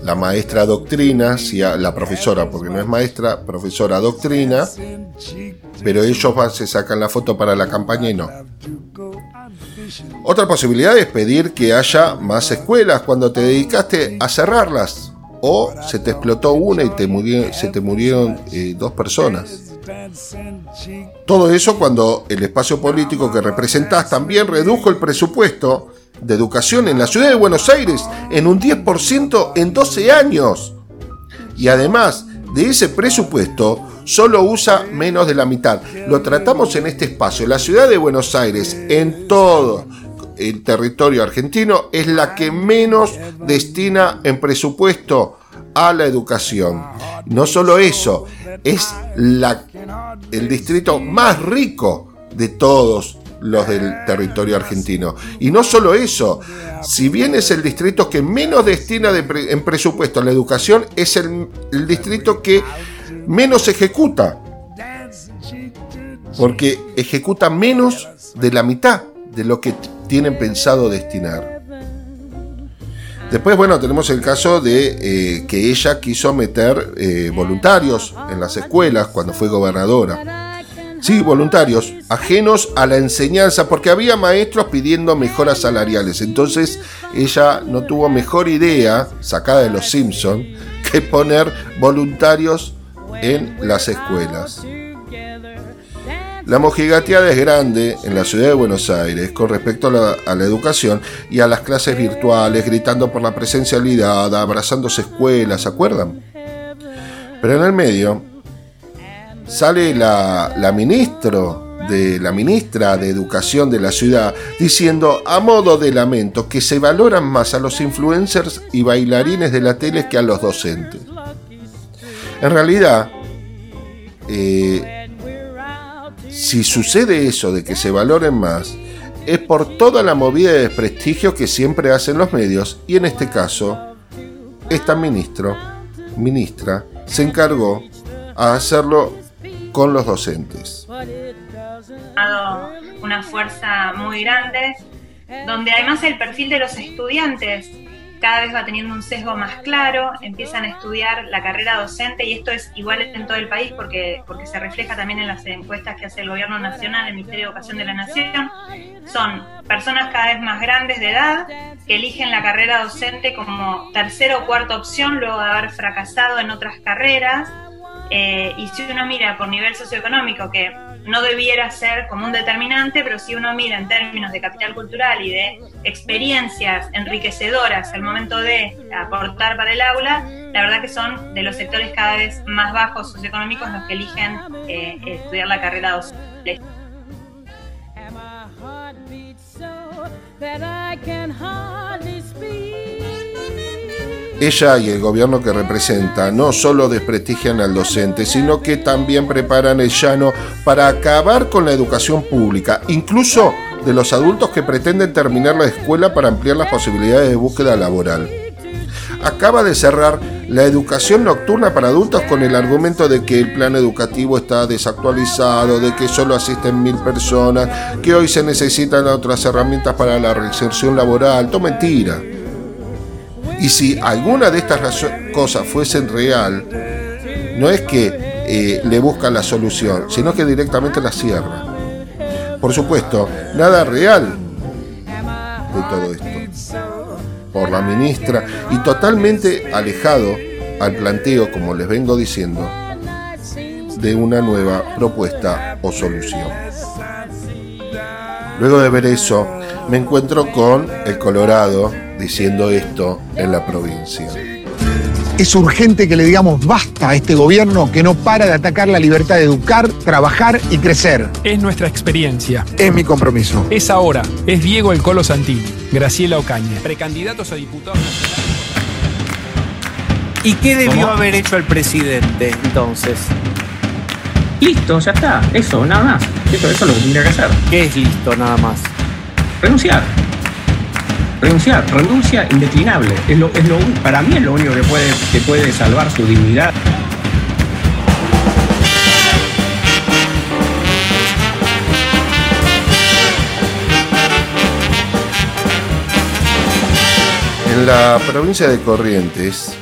La maestra doctrina, si la profesora, porque no es maestra, profesora doctrina, pero ellos van, se sacan la foto para la campaña y no. Otra posibilidad es pedir que haya más escuelas cuando te dedicaste a cerrarlas. O se te explotó una y se te murieron eh, dos personas. Todo eso cuando el espacio político que representás también redujo el presupuesto de educación en la ciudad de Buenos Aires en un 10% en 12 años. Y además de ese presupuesto, solo usa menos de la mitad. Lo tratamos en este espacio. La ciudad de Buenos Aires, en todo el territorio argentino, es la que menos destina en presupuesto a la educación. No solo eso, es la, el distrito más rico de todos los del territorio argentino. Y no solo eso, si bien es el distrito que menos destina en presupuesto a la educación, es el, el distrito que menos ejecuta. Porque ejecuta menos de la mitad de lo que tienen pensado destinar. Después, bueno, tenemos el caso de eh, que ella quiso meter eh, voluntarios en las escuelas cuando fue gobernadora. Sí, voluntarios, ajenos a la enseñanza, porque había maestros pidiendo mejoras salariales. Entonces ella no tuvo mejor idea, sacada de los Simpson, que poner voluntarios en las escuelas. La mojigateada es grande en la ciudad de Buenos Aires con respecto a la, educación y a las clases virtuales, gritando por la presencialidad, abrazándose escuelas, ¿se acuerdan? Pero en el medio sale la, la ministro de la ministra de Educación de la ciudad diciendo a modo de lamento que se valoran más a los influencers y bailarines de la tele que a los docentes. En realidad, eh, si sucede eso de que se valoren más, es por toda la movida de desprestigio que siempre hacen los medios y en este caso, esta ministro, ministra, se encargó a hacerlo con los docentes. Una fuerza muy grande, donde además el perfil de los estudiantes cada vez va teniendo un sesgo más claro, empiezan a estudiar la carrera docente y esto es igual en todo el país porque, porque se refleja también en las encuestas que hace el Gobierno Nacional, el Ministerio de Educación de la Nación. Son personas cada vez más grandes de edad que eligen la carrera docente como tercera o cuarta opción luego de haber fracasado en otras carreras. Eh, y si uno mira por nivel socioeconómico, que no debiera ser como un determinante, pero si uno mira en términos de capital cultural y de experiencias enriquecedoras al momento de aportar para el aula, la verdad que son de los sectores cada vez más bajos socioeconómicos los que eligen eh, estudiar la carrera docente. Ella y el gobierno que representa no solo desprestigian al docente, sino que también preparan el llano para acabar con la educación pública, incluso de los adultos que pretenden terminar la escuela para ampliar las posibilidades de búsqueda laboral. Acaba de cerrar la educación nocturna para adultos con el argumento de que el plan educativo está desactualizado, de que solo asisten mil personas, que hoy se necesitan otras herramientas para la reinserción laboral. Todo mentira. Y si alguna de estas cosas fuesen real, no es que eh, le busca la solución, sino que directamente la cierra. Por supuesto, nada real de todo esto. Por la ministra y totalmente alejado al planteo, como les vengo diciendo, de una nueva propuesta o solución. Luego de ver eso, me encuentro con el Colorado diciendo esto en la provincia. Es urgente que le digamos basta a este gobierno que no para de atacar la libertad de educar, trabajar y crecer. Es nuestra experiencia. Es mi compromiso. Es ahora. Es Diego El Colo Santini, Graciela Ocaña, precandidatos a diputados ¿Y qué debió haber hecho el presidente entonces? Listo, ya está. Eso, nada más. Eso, eso es lo que tendría que hacer. ¿Qué es listo nada más? Renunciar. Renunciar. Renuncia indeclinable. Es lo, es lo, para mí es lo único que puede, que puede salvar su dignidad. En la provincia de Corrientes,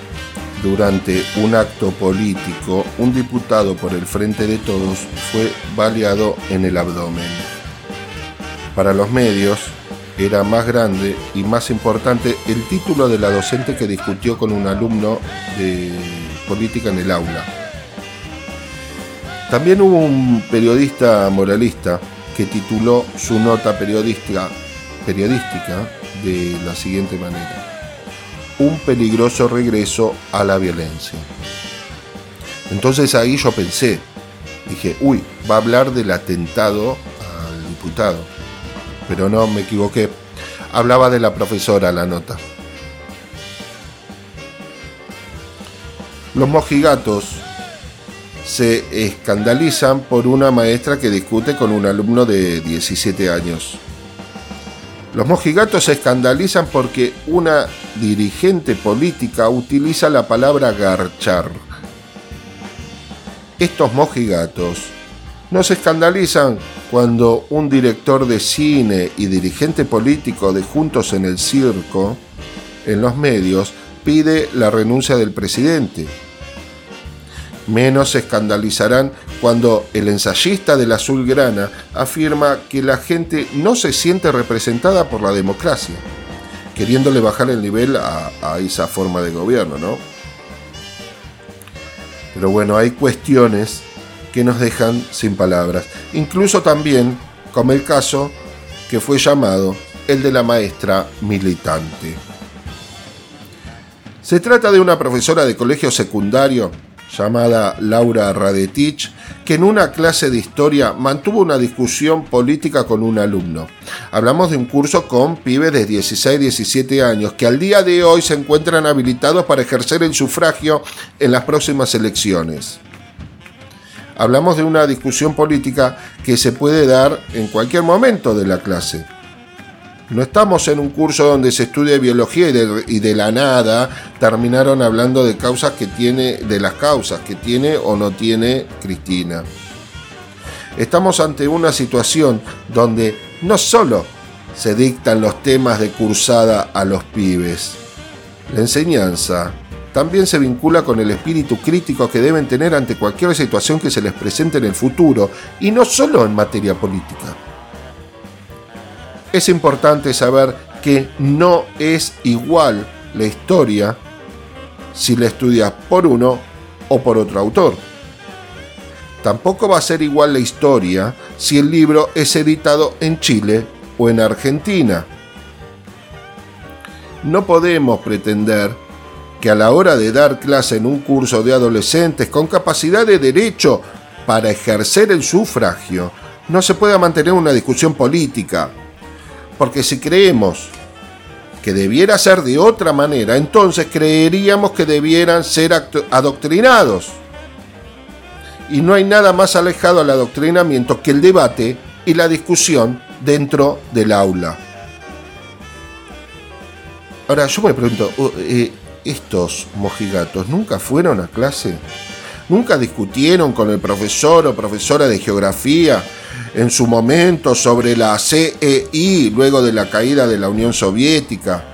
durante un acto político, un diputado por el Frente de Todos fue baleado en el abdomen. Para los medios, era más grande y más importante el título de la docente que discutió con un alumno de política en el aula. También hubo un periodista moralista que tituló su nota periodística, periodística de la siguiente manera un peligroso regreso a la violencia. Entonces ahí yo pensé, dije, uy, va a hablar del atentado al diputado. Pero no, me equivoqué. Hablaba de la profesora la nota. Los mojigatos se escandalizan por una maestra que discute con un alumno de 17 años. Los mojigatos se escandalizan porque una dirigente política utiliza la palabra garchar. Estos mojigatos no se escandalizan cuando un director de cine y dirigente político de Juntos en el Circo, en los medios, pide la renuncia del presidente. Menos se escandalizarán cuando el ensayista del azulgrana afirma que la gente no se siente representada por la democracia, queriéndole bajar el nivel a, a esa forma de gobierno, ¿no? Pero bueno, hay cuestiones que nos dejan sin palabras. Incluso también, como el caso que fue llamado el de la maestra militante. Se trata de una profesora de colegio secundario llamada Laura Radetich, que en una clase de historia mantuvo una discusión política con un alumno. Hablamos de un curso con pibes de 16-17 años que al día de hoy se encuentran habilitados para ejercer el sufragio en las próximas elecciones. Hablamos de una discusión política que se puede dar en cualquier momento de la clase no estamos en un curso donde se estudia biología y de, la nada terminaron hablando de causas que tiene, de las causas que tiene o no tiene Cristina. Estamos ante una situación donde no solo se dictan los temas de cursada a los pibes, la enseñanza también se vincula con el espíritu crítico que deben tener ante cualquier situación que se les presente en el futuro, y no solo en materia política es importante saber que no es igual la historia si la estudias por uno o por otro autor. Tampoco va a ser igual la historia si el libro es editado en Chile o en Argentina. No podemos pretender que a la hora de dar clase en un curso de adolescentes con capacidad de derecho para ejercer el sufragio, no se pueda mantener una discusión política, porque si creemos que debiera ser de otra manera, entonces creeríamos que debieran ser adoctrinados. Y no hay nada más alejado al adoctrinamiento que el debate y la discusión dentro del aula. Ahora yo me pregunto, eh, ¿estos mojigatos nunca fueron a clase? ¿Nunca discutieron con el profesor o profesora de geografía en su momento sobre la CEI luego de la caída de la Unión Soviética,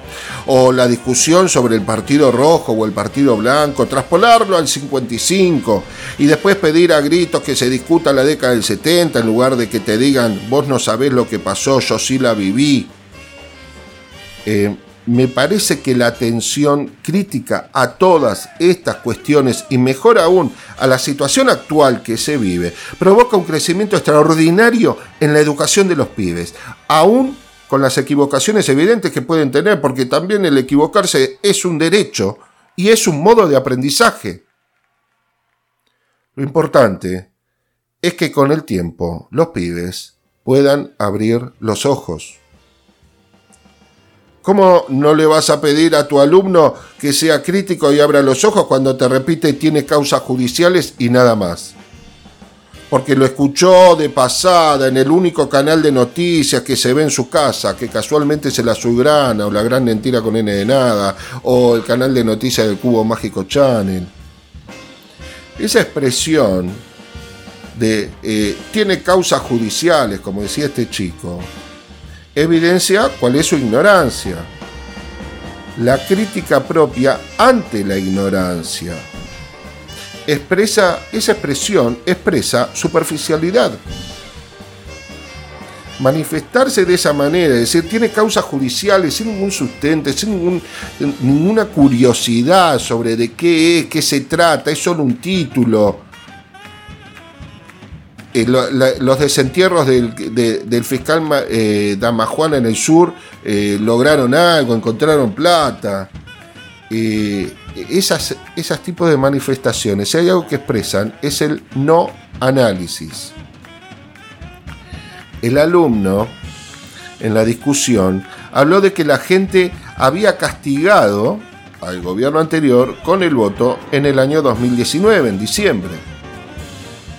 o la discusión sobre el partido rojo o el partido blanco, traspolarlo al 55 y después pedir a gritos que se discuta la década del 70 en lugar de que te digan vos no sabés lo que pasó, yo sí la viví. Eh, me parece que la atención crítica a todas estas cuestiones y mejor aún a la situación actual que se vive provoca un crecimiento extraordinario en la educación de los pibes, aún con las equivocaciones evidentes que pueden tener, porque también el equivocarse es un derecho y es un modo de aprendizaje. Lo importante es que con el tiempo los pibes puedan abrir los ojos. ¿Cómo no le vas a pedir a tu alumno que sea crítico y abra los ojos cuando te repite tiene causas judiciales y nada más? Porque lo escuchó de pasada en el único canal de noticias que se ve en su casa, que casualmente es el Azulgrana o la Gran Mentira con N de Nada, o el canal de noticias del Cubo Mágico Channel. Esa expresión de eh, tiene causas judiciales, como decía este chico, evidencia cuál es su ignorancia. La crítica propia ante la ignorancia. Expresa, esa expresión expresa superficialidad. Manifestarse de esa manera, es decir, tiene causas judiciales sin ningún sustento, sin ninguna curiosidad sobre de qué es, qué se trata, es solo un título eh, los desentierros del, fiscal eh, Damajuana en el sur eh, lograron algo, encontraron plata. esas, esas tipos de manifestaciones, si hay algo que expresan, es el no análisis. El alumno, en la discusión, habló de que la gente había castigado al gobierno anterior con el voto en el año 2019, en diciembre.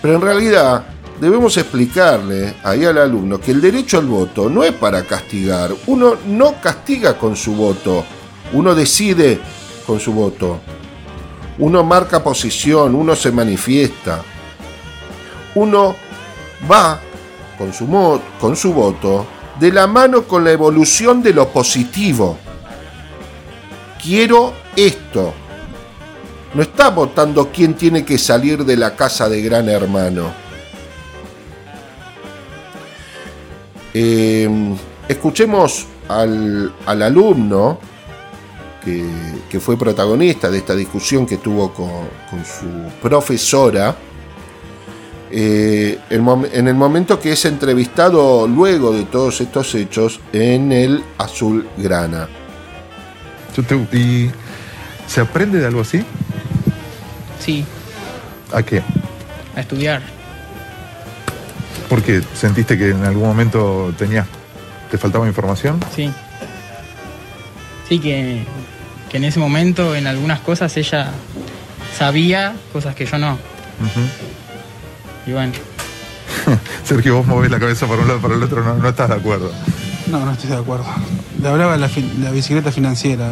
Pero en realidad debemos explicarle ahí al alumno que el derecho al voto no es para castigar. Uno no castiga con su voto, uno decide con su voto. Uno marca posición, uno se manifiesta. Uno va con su, con su voto de la mano con la evolución de lo positivo. Quiero esto. No está votando quién tiene que salir de la casa de gran hermano Em, escuchemos al, alumno que, fue protagonista de esta discusión que tuvo con, su profesora. Eh, en el momento que es entrevistado luego de todos estos hechos en el Azul Grana. ¿Y se aprende de algo así? Sí. ¿A qué? A estudiar. ¿Por qué? ¿Sentiste que en algún momento tenías, te faltaba información? Sí. Sí, que, en ese momento en algunas cosas ella sabía cosas que yo no. Y bueno. Sergio, vos movés la cabeza para un lado y para el otro, no, estás de acuerdo. No, no estoy de acuerdo. Le hablaba de la, bicicleta financiera.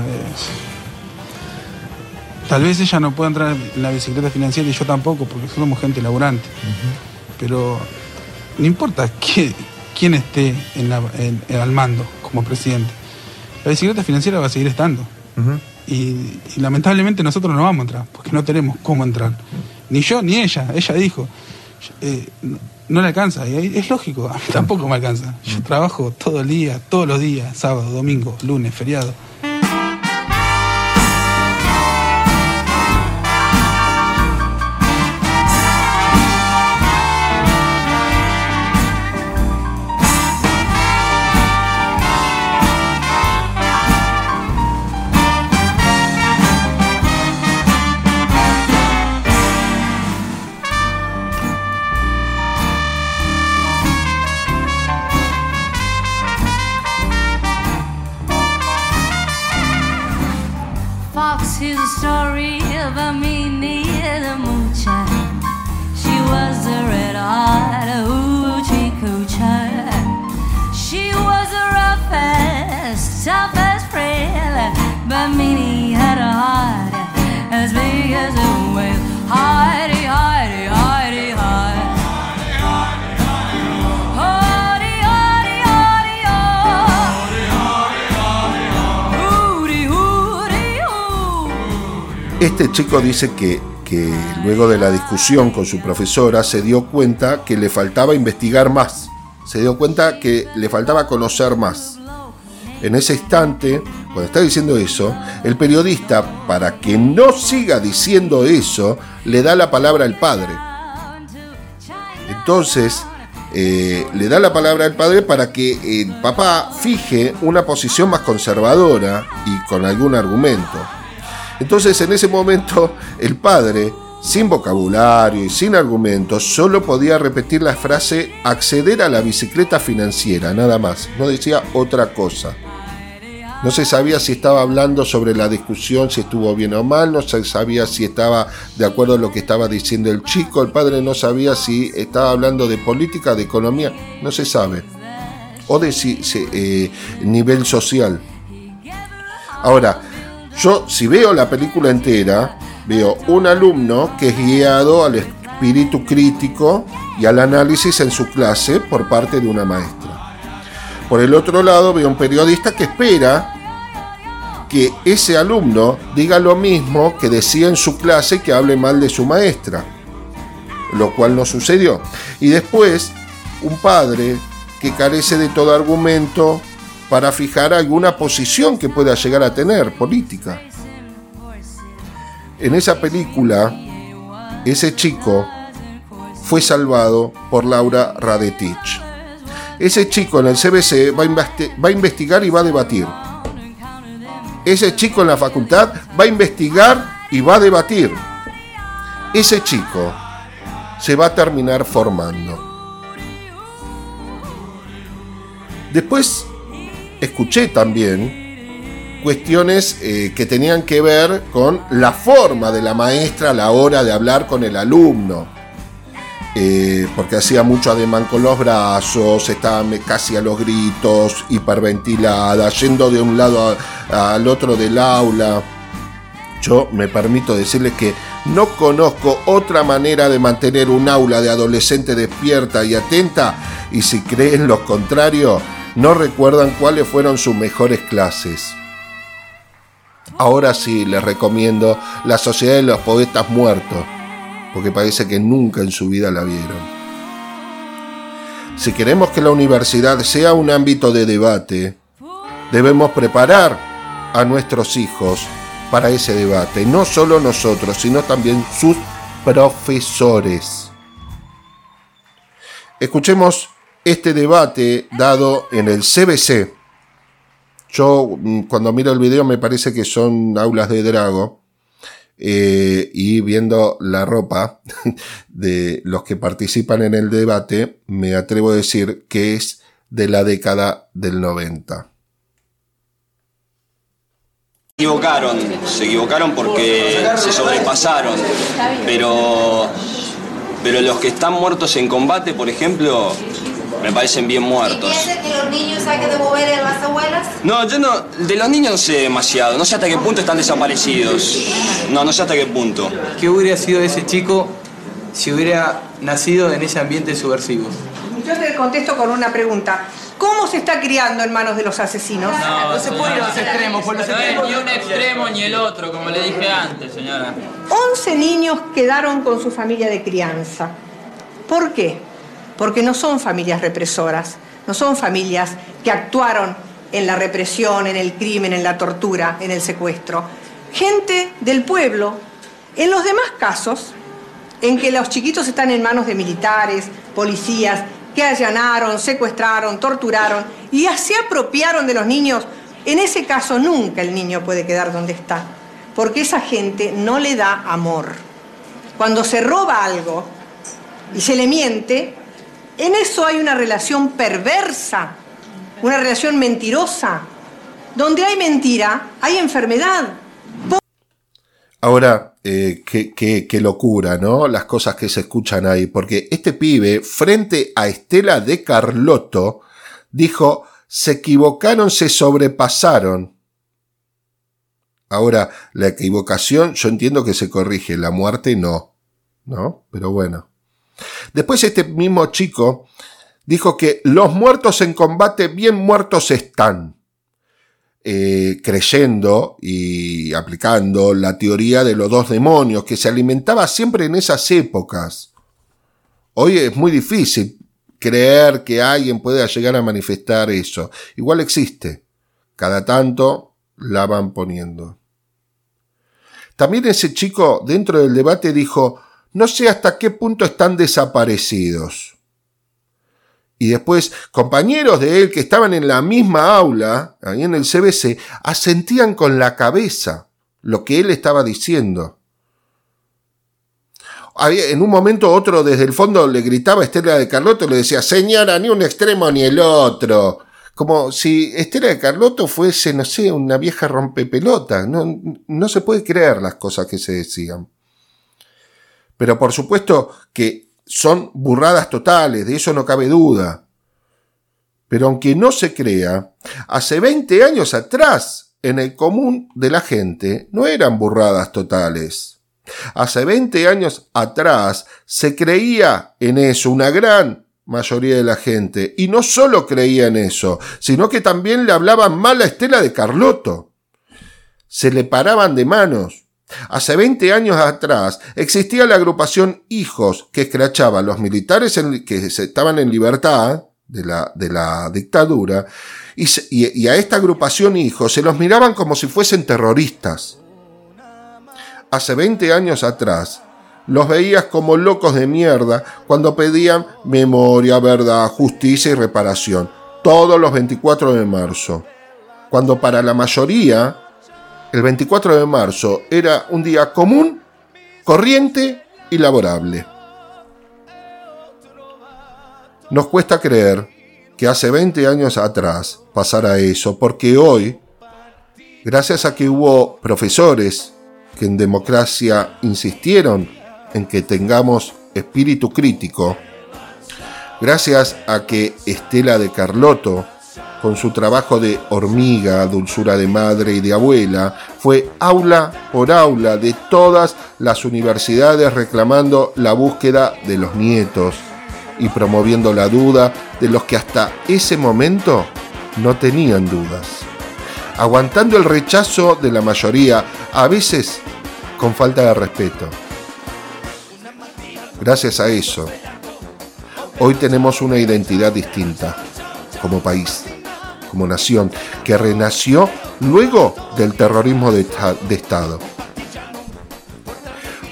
Tal vez ella no pueda entrar en la bicicleta financiera y yo tampoco, porque somos gente laburante. Pero no importa quién esté en al mando como presidente, la bicicleta financiera va a seguir estando. y, lamentablemente nosotros no vamos a entrar, porque no tenemos cómo entrar. Ni yo ni ella. Ella dijo, eh, no, le alcanza. Y es lógico, a mí tampoco me alcanza. Yo trabajo todo el día, todos los días, sábado, domingo, lunes, feriado. Este chico dice que, luego de la discusión con su profesora se dio cuenta que le faltaba investigar más, se dio cuenta que le faltaba conocer más. En ese instante, cuando está diciendo eso, el periodista, para que no siga diciendo eso, le da la palabra al padre. Entonces, eh, le da la palabra al padre para que el papá fije una posición más conservadora y con algún argumento. Entonces, en ese momento, el padre, sin vocabulario y sin argumentos, solo podía repetir la frase acceder a la bicicleta financiera, nada más. No decía otra cosa. No se sabía si estaba hablando sobre la discusión, si estuvo bien o mal, no se sabía si estaba de acuerdo a lo que estaba diciendo el chico, el padre no sabía si estaba hablando de política, de economía, no se sabe. O de si, eh, nivel social. Ahora, yo si veo la película entera, veo un alumno que es guiado al espíritu crítico y al análisis en su clase por parte de una maestra. Por el otro lado, veo un periodista que espera que ese alumno diga lo mismo que decía en su clase que hable mal de su maestra, lo cual no sucedió. Y después, un padre que carece de todo argumento para fijar alguna posición que pueda llegar a tener política. En esa película, ese chico fue salvado por Laura Radetich ese chico en el CBC va a, investigar y va a debatir. Ese chico en la facultad va a investigar y va a debatir. Ese chico se va a terminar formando. Después escuché también cuestiones eh, que tenían que ver con la forma de la maestra a la hora de hablar con el alumno. Eh, porque hacía mucho ademán con los brazos, estaba casi a los gritos, hiperventilada, yendo de un lado al otro del aula. Yo me permito decirles que no conozco otra manera de mantener un aula de adolescente despierta y atenta, y si creen lo contrario, no recuerdan cuáles fueron sus mejores clases. Ahora sí les recomiendo La Sociedad de los Poetas Muertos porque parece que nunca en su vida la vieron. Si queremos que la universidad sea un ámbito de debate, debemos preparar a nuestros hijos para ese debate, no solo nosotros, sino también sus profesores. Escuchemos este debate dado en el CBC. Yo mm, cuando miro el video me parece que son aulas de Drago eh, y viendo la ropa de los que participan en el debate, me atrevo a decir que es de la década del 90. Se equivocaron, se equivocaron porque se sobrepasaron, pero, pero los que están muertos en combate, por ejemplo, me parecen bien muertos. ¿Y que los niños hay que devolver a las abuelas? No, yo no, de los niños no sé demasiado, no sé hasta qué punto están desaparecidos. No, no sé hasta qué punto. ¿Qué hubiera sido ese chico si hubiera nacido en ese ambiente subversivo? Yo te contesto con una pregunta. ¿Cómo se está criando en manos de los asesinos? No, no se puede ir a los extremos, por los extremos. Ni un extremo ni el otro, como le dije antes, señora. 11 niños quedaron con su familia de crianza. ¿Por qué? Porque no son familias represoras, no son familias que actuaron en la represión, en el crimen, en la tortura, en el secuestro. Gente del pueblo. En los demás casos, en que los chiquitos están en manos de militares, policías, que allanaron, secuestraron, torturaron y se apropiaron de los niños, en ese caso nunca el niño puede quedar donde está, porque esa gente no le da amor. Cuando se roba algo y se le miente, en eso hay una relación perversa, una relación mentirosa. Donde hay mentira, hay enfermedad. Ahora, eh, qué, locura, ¿no? Las cosas que se escuchan ahí. Porque este pibe, frente a Estela de Carlotto, dijo, se equivocaron, se sobrepasaron. Ahora, la equivocación, yo entiendo que se corrige, la muerte no. ¿No? Pero bueno. Después este mismo chico dijo que los muertos en combate bien muertos están. eh, creyendo y aplicando la teoría de los dos demonios que se alimentaba siempre en esas épocas. Hoy es muy difícil creer que alguien pueda llegar a manifestar eso. Igual existe. Cada tanto la van poniendo. También ese chico dentro del debate dijo, no sé hasta qué punto están desaparecidos. Y después compañeros de él que estaban en la misma aula, ahí en el CBC, asentían con la cabeza lo que él estaba diciendo. en un momento otro desde el fondo le gritaba a Estela de Carlotto le decía, señora, ni un extremo ni el otro. Como si Estela de Carlotto fuese, no sé, una vieja rompepelota. No, no se puede creer las cosas que se decían. Pero por supuesto que son burradas totales, de eso no cabe duda. Pero aunque no se crea, hace 20 años atrás, en el común de la gente, no eran burradas totales. Hace 20 años atrás se creía en eso una gran mayoría de la gente. Y no solo creía en eso, sino que también le hablaban mal a Estela de Carlotto. Se le paraban de manos. Hace 20 años atrás existía la agrupación Hijos que escrachaba a los militares que estaban en libertad de la, de la dictadura y, y, a esta agrupación Hijos se los miraban como si fuesen terroristas. Hace 20 años atrás los veías como locos de mierda cuando pedían memoria, verdad, justicia y reparación, todos los 24 de marzo. Cuando para la mayoría el 24 de marzo era un día común, corriente y laborable. Nos cuesta creer que hace 20 años atrás pasara eso, porque hoy, gracias a que hubo profesores que en democracia insistieron en que tengamos espíritu crítico, gracias a que Estela de Carlotto con su trabajo de hormiga, dulzura de madre y de abuela, fue aula por aula de todas las universidades reclamando la búsqueda de los nietos y promoviendo la duda de los que hasta ese momento no tenían dudas. Aguantando el rechazo de la mayoría, a veces con falta de respeto. Gracias a eso, hoy tenemos una identidad distinta como país nación, que renació luego del terrorismo de, Estado.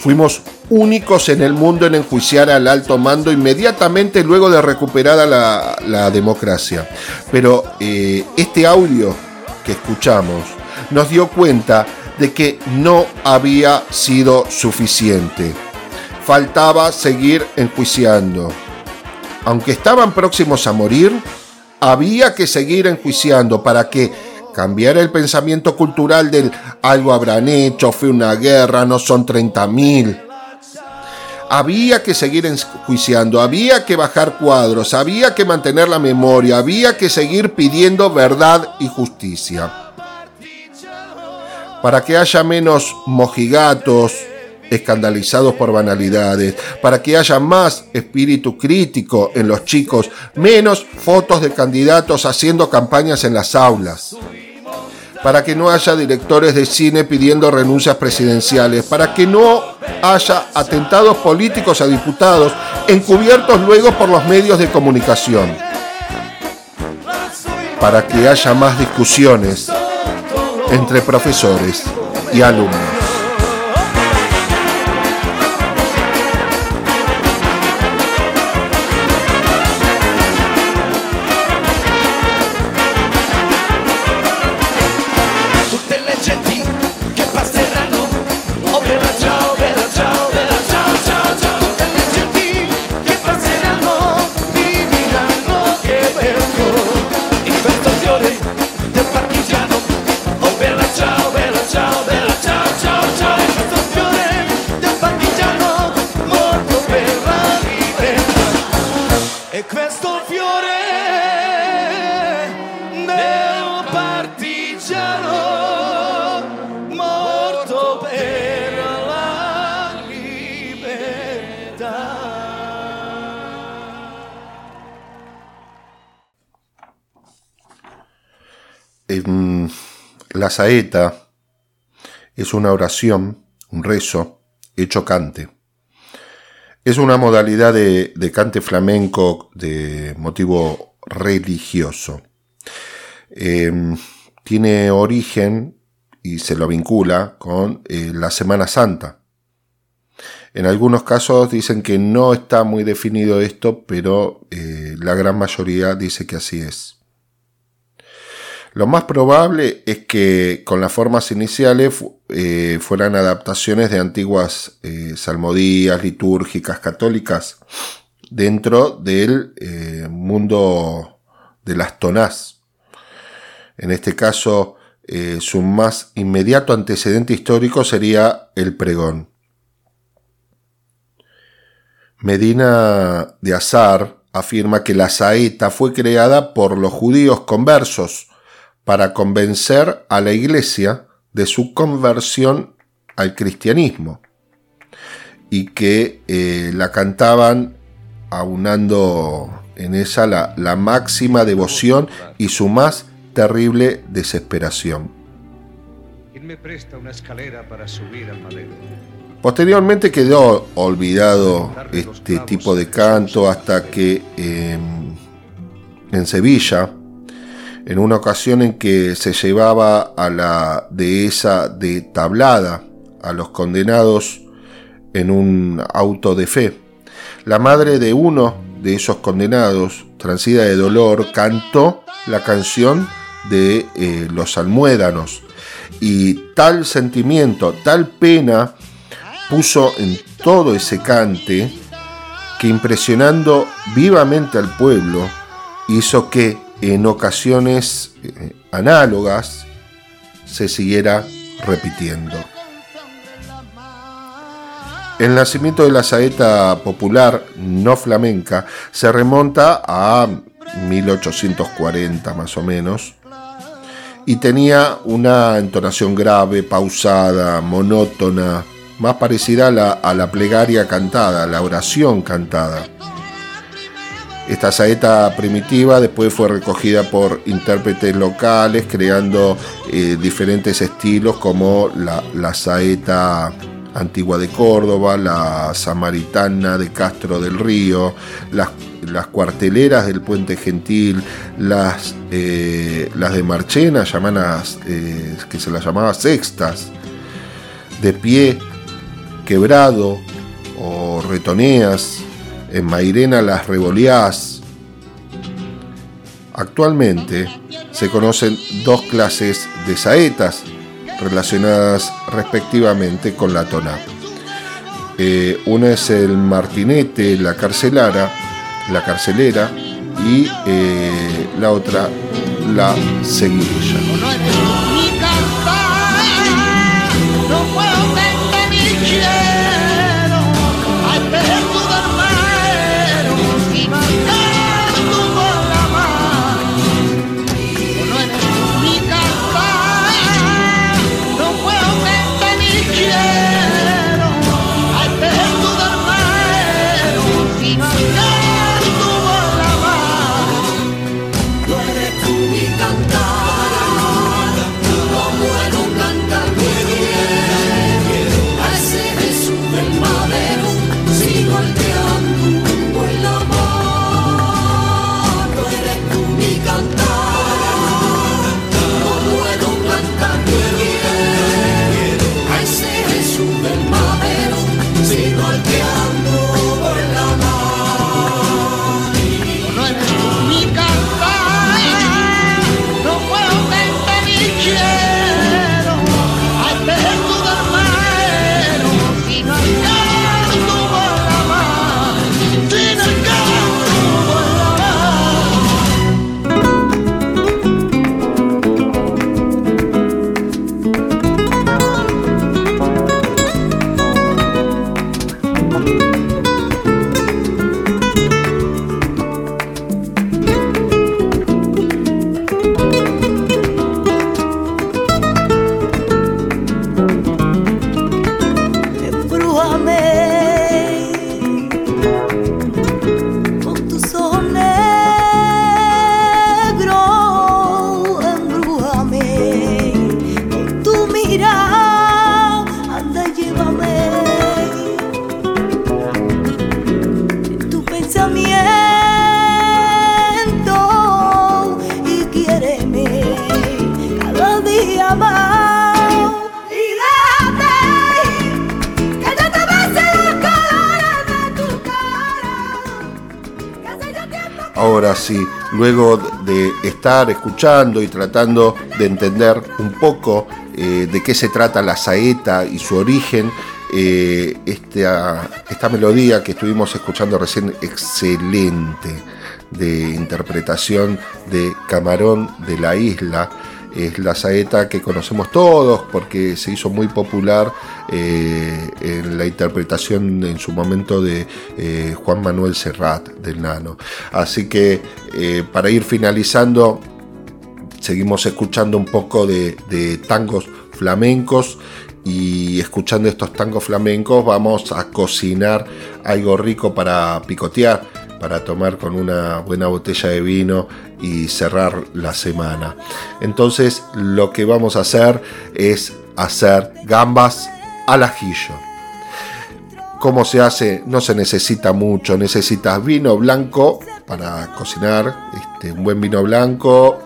Fuimos únicos en el mundo en enjuiciar al alto mando inmediatamente luego de recuperada la, democracia. Pero eh, este audio que escuchamos nos dio cuenta de que no había sido suficiente. Faltaba seguir enjuiciando. Aunque estaban próximos a morir, había que seguir enjuiciando para que cambiara el pensamiento cultural del algo habrán hecho, fue una guerra, no son 30.000. Había que seguir enjuiciando, había que bajar cuadros, había que mantener la memoria, había que seguir pidiendo verdad y justicia. Para que haya menos mojigatos, escandalizados por banalidades, para que haya más espíritu crítico en los chicos, menos fotos de candidatos haciendo campañas en las aulas, para que no haya directores de cine pidiendo renuncias presidenciales, para que no haya atentados políticos a diputados encubiertos luego por los medios de comunicación, para que haya más discusiones entre profesores y alumnos. La saeta es una oración, un rezo, hecho cante. Es una modalidad de, cante flamenco de motivo religioso. Em, tiene origen y se lo vincula con eh, la Semana Santa. En algunos casos dicen que no está muy definido esto, pero eh, la gran mayoría dice que así es. Lo más probable es que con las formas iniciales eh, fueran adaptaciones de antiguas salmodías litúrgicas católicas dentro del mundo de las tonás. En este caso, eh, su más inmediato antecedente histórico sería el pregón. Medina de Azar afirma que la saeta fue creada por los judíos conversos para convencer a la iglesia de su conversión al cristianismo. Y que eh, la cantaban aunando en esa la, la máxima devoción y su más terrible desesperación. Posteriormente quedó olvidado este tipo de canto hasta que em, en Sevilla, en una ocasión en que se llevaba a la dehesa de Tablada a los condenados en un auto de fe, la madre de uno de esos condenados, transida de dolor, cantó la canción de eh, los almuédanos. Y tal sentimiento, tal pena puso en todo ese cante que impresionando vivamente al pueblo hizo que en ocasiones eh, análogas se siguiera repitiendo. El nacimiento de la saeta popular no flamenca se remonta a 1840 más o menos, y tenía una entonación grave, pausada, monótona, más parecida a la, a la plegaria cantada, la oración cantada. Esta saeta primitiva después fue recogida por intérpretes locales, creando eh, diferentes estilos como la, la saeta antigua de Córdoba, la samaritana de Castro del Río, las las cuarteleras del Puente Gentil, las, eh, las de Marchena, llamadas, eh, que se las llamaba sextas, de pie, quebrado o retoneas, en Mairena las revoleás. Actualmente se conocen dos clases de saetas relacionadas respectivamente con la tona. Eh, una es el martinete, la carcelara, la carcelera y eh, la otra la seguidilla. Luego de estar escuchando y tratando de entender un poco eh, de qué se trata la saeta y su origen, eh, esta, esta melodía que estuvimos escuchando recién, excelente, de interpretación de Camarón de la Isla, es la saeta que conocemos todos porque se hizo muy popular eh, en la interpretación en su momento de eh, Juan Manuel Serrat del Nano. Así que eh, para ir finalizando, seguimos escuchando un poco de, de tangos flamencos y escuchando estos tangos flamencos vamos a cocinar algo rico para picotear para tomar con una buena botella de vino y cerrar la semana. Entonces lo que vamos a hacer es hacer gambas al ajillo. ¿Cómo se hace? No se necesita mucho, necesitas vino blanco para cocinar, este, un buen vino blanco,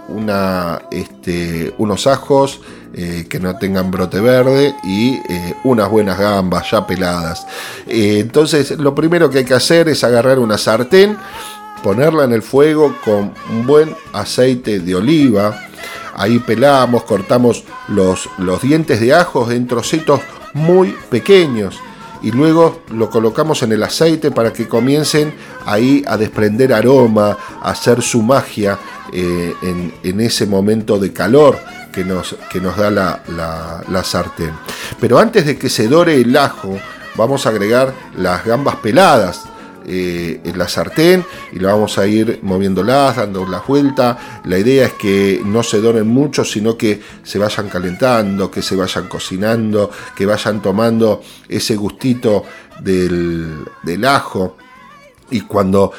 este, unos ajos, eh, que no tengan brote verde y eh, unas buenas gambas ya peladas. Eh, entonces lo primero que hay que hacer es agarrar una sartén, ponerla en el fuego con un buen aceite de oliva. Ahí pelamos, cortamos los, los dientes de ajos en trocitos muy pequeños y luego lo colocamos en el aceite para que comiencen ahí a desprender aroma, a hacer su magia en, en, ese momento de calor que nos, que nos da la, sartén. Pero antes de que se dore el ajo, vamos a agregar las gambas peladas. Eh, en la sartén y lo vamos a ir moviéndolas, dando la vuelta. La idea es que no se doren mucho, sino que se vayan calentando, que se vayan cocinando, que vayan tomando ese gustito del, del ajo. Y cuando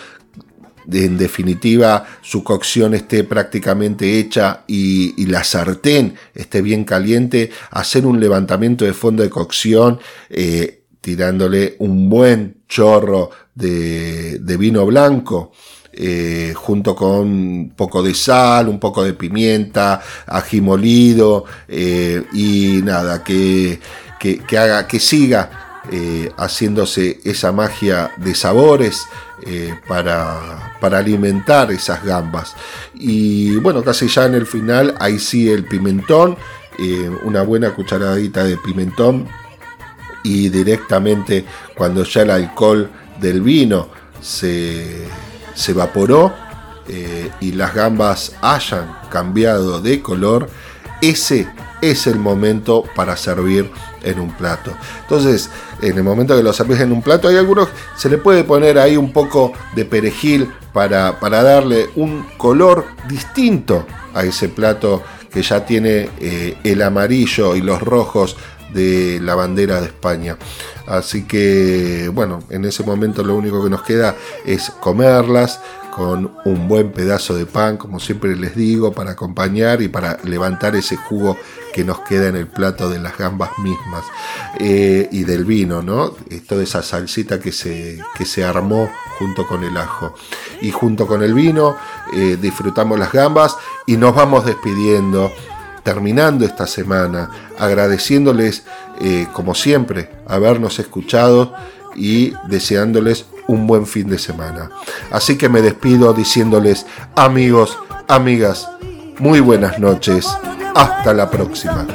en definitiva su cocción esté prácticamente hecha y, la sartén esté bien caliente, hacer un levantamiento de fondo de cocción eh, tirándole un buen chorro de, vino blanco. Eh, junto con un poco de sal, un poco de pimienta, ají molido eh, y nada, que, que, haga, que siga haciéndose esa magia de sabores eh, para, para, alimentar esas gambas. Y bueno, casi ya en el final, ahí sí el pimentón, eh, una buena cucharadita de pimentón y directamente cuando ya el alcohol del vino se, se evaporó eh, y las gambas hayan cambiado de color, ese es el momento para servir en un plato. Entonces, en el momento que lo servís en un plato, hay algunos, se le puede poner ahí un poco de perejil para, para darle un color distinto a ese plato que ya tiene eh, el amarillo y los rojos de la bandera de España. Así que, bueno, en ese momento lo único que nos queda es comerlas con un buen pedazo de pan, como siempre les digo, para acompañar y para levantar ese jugo que nos queda en el plato de las gambas mismas eh, y del vino, ¿no? Toda esa salsita que se, que se armó junto con el ajo. Y junto con el vino eh, disfrutamos las gambas y nos vamos despidiendo terminando esta semana, agradeciéndoles, eh, como siempre, habernos escuchado y deseándoles un buen fin de semana. Así que me despido diciéndoles, amigos, amigas, muy buenas noches. Hasta la próxima.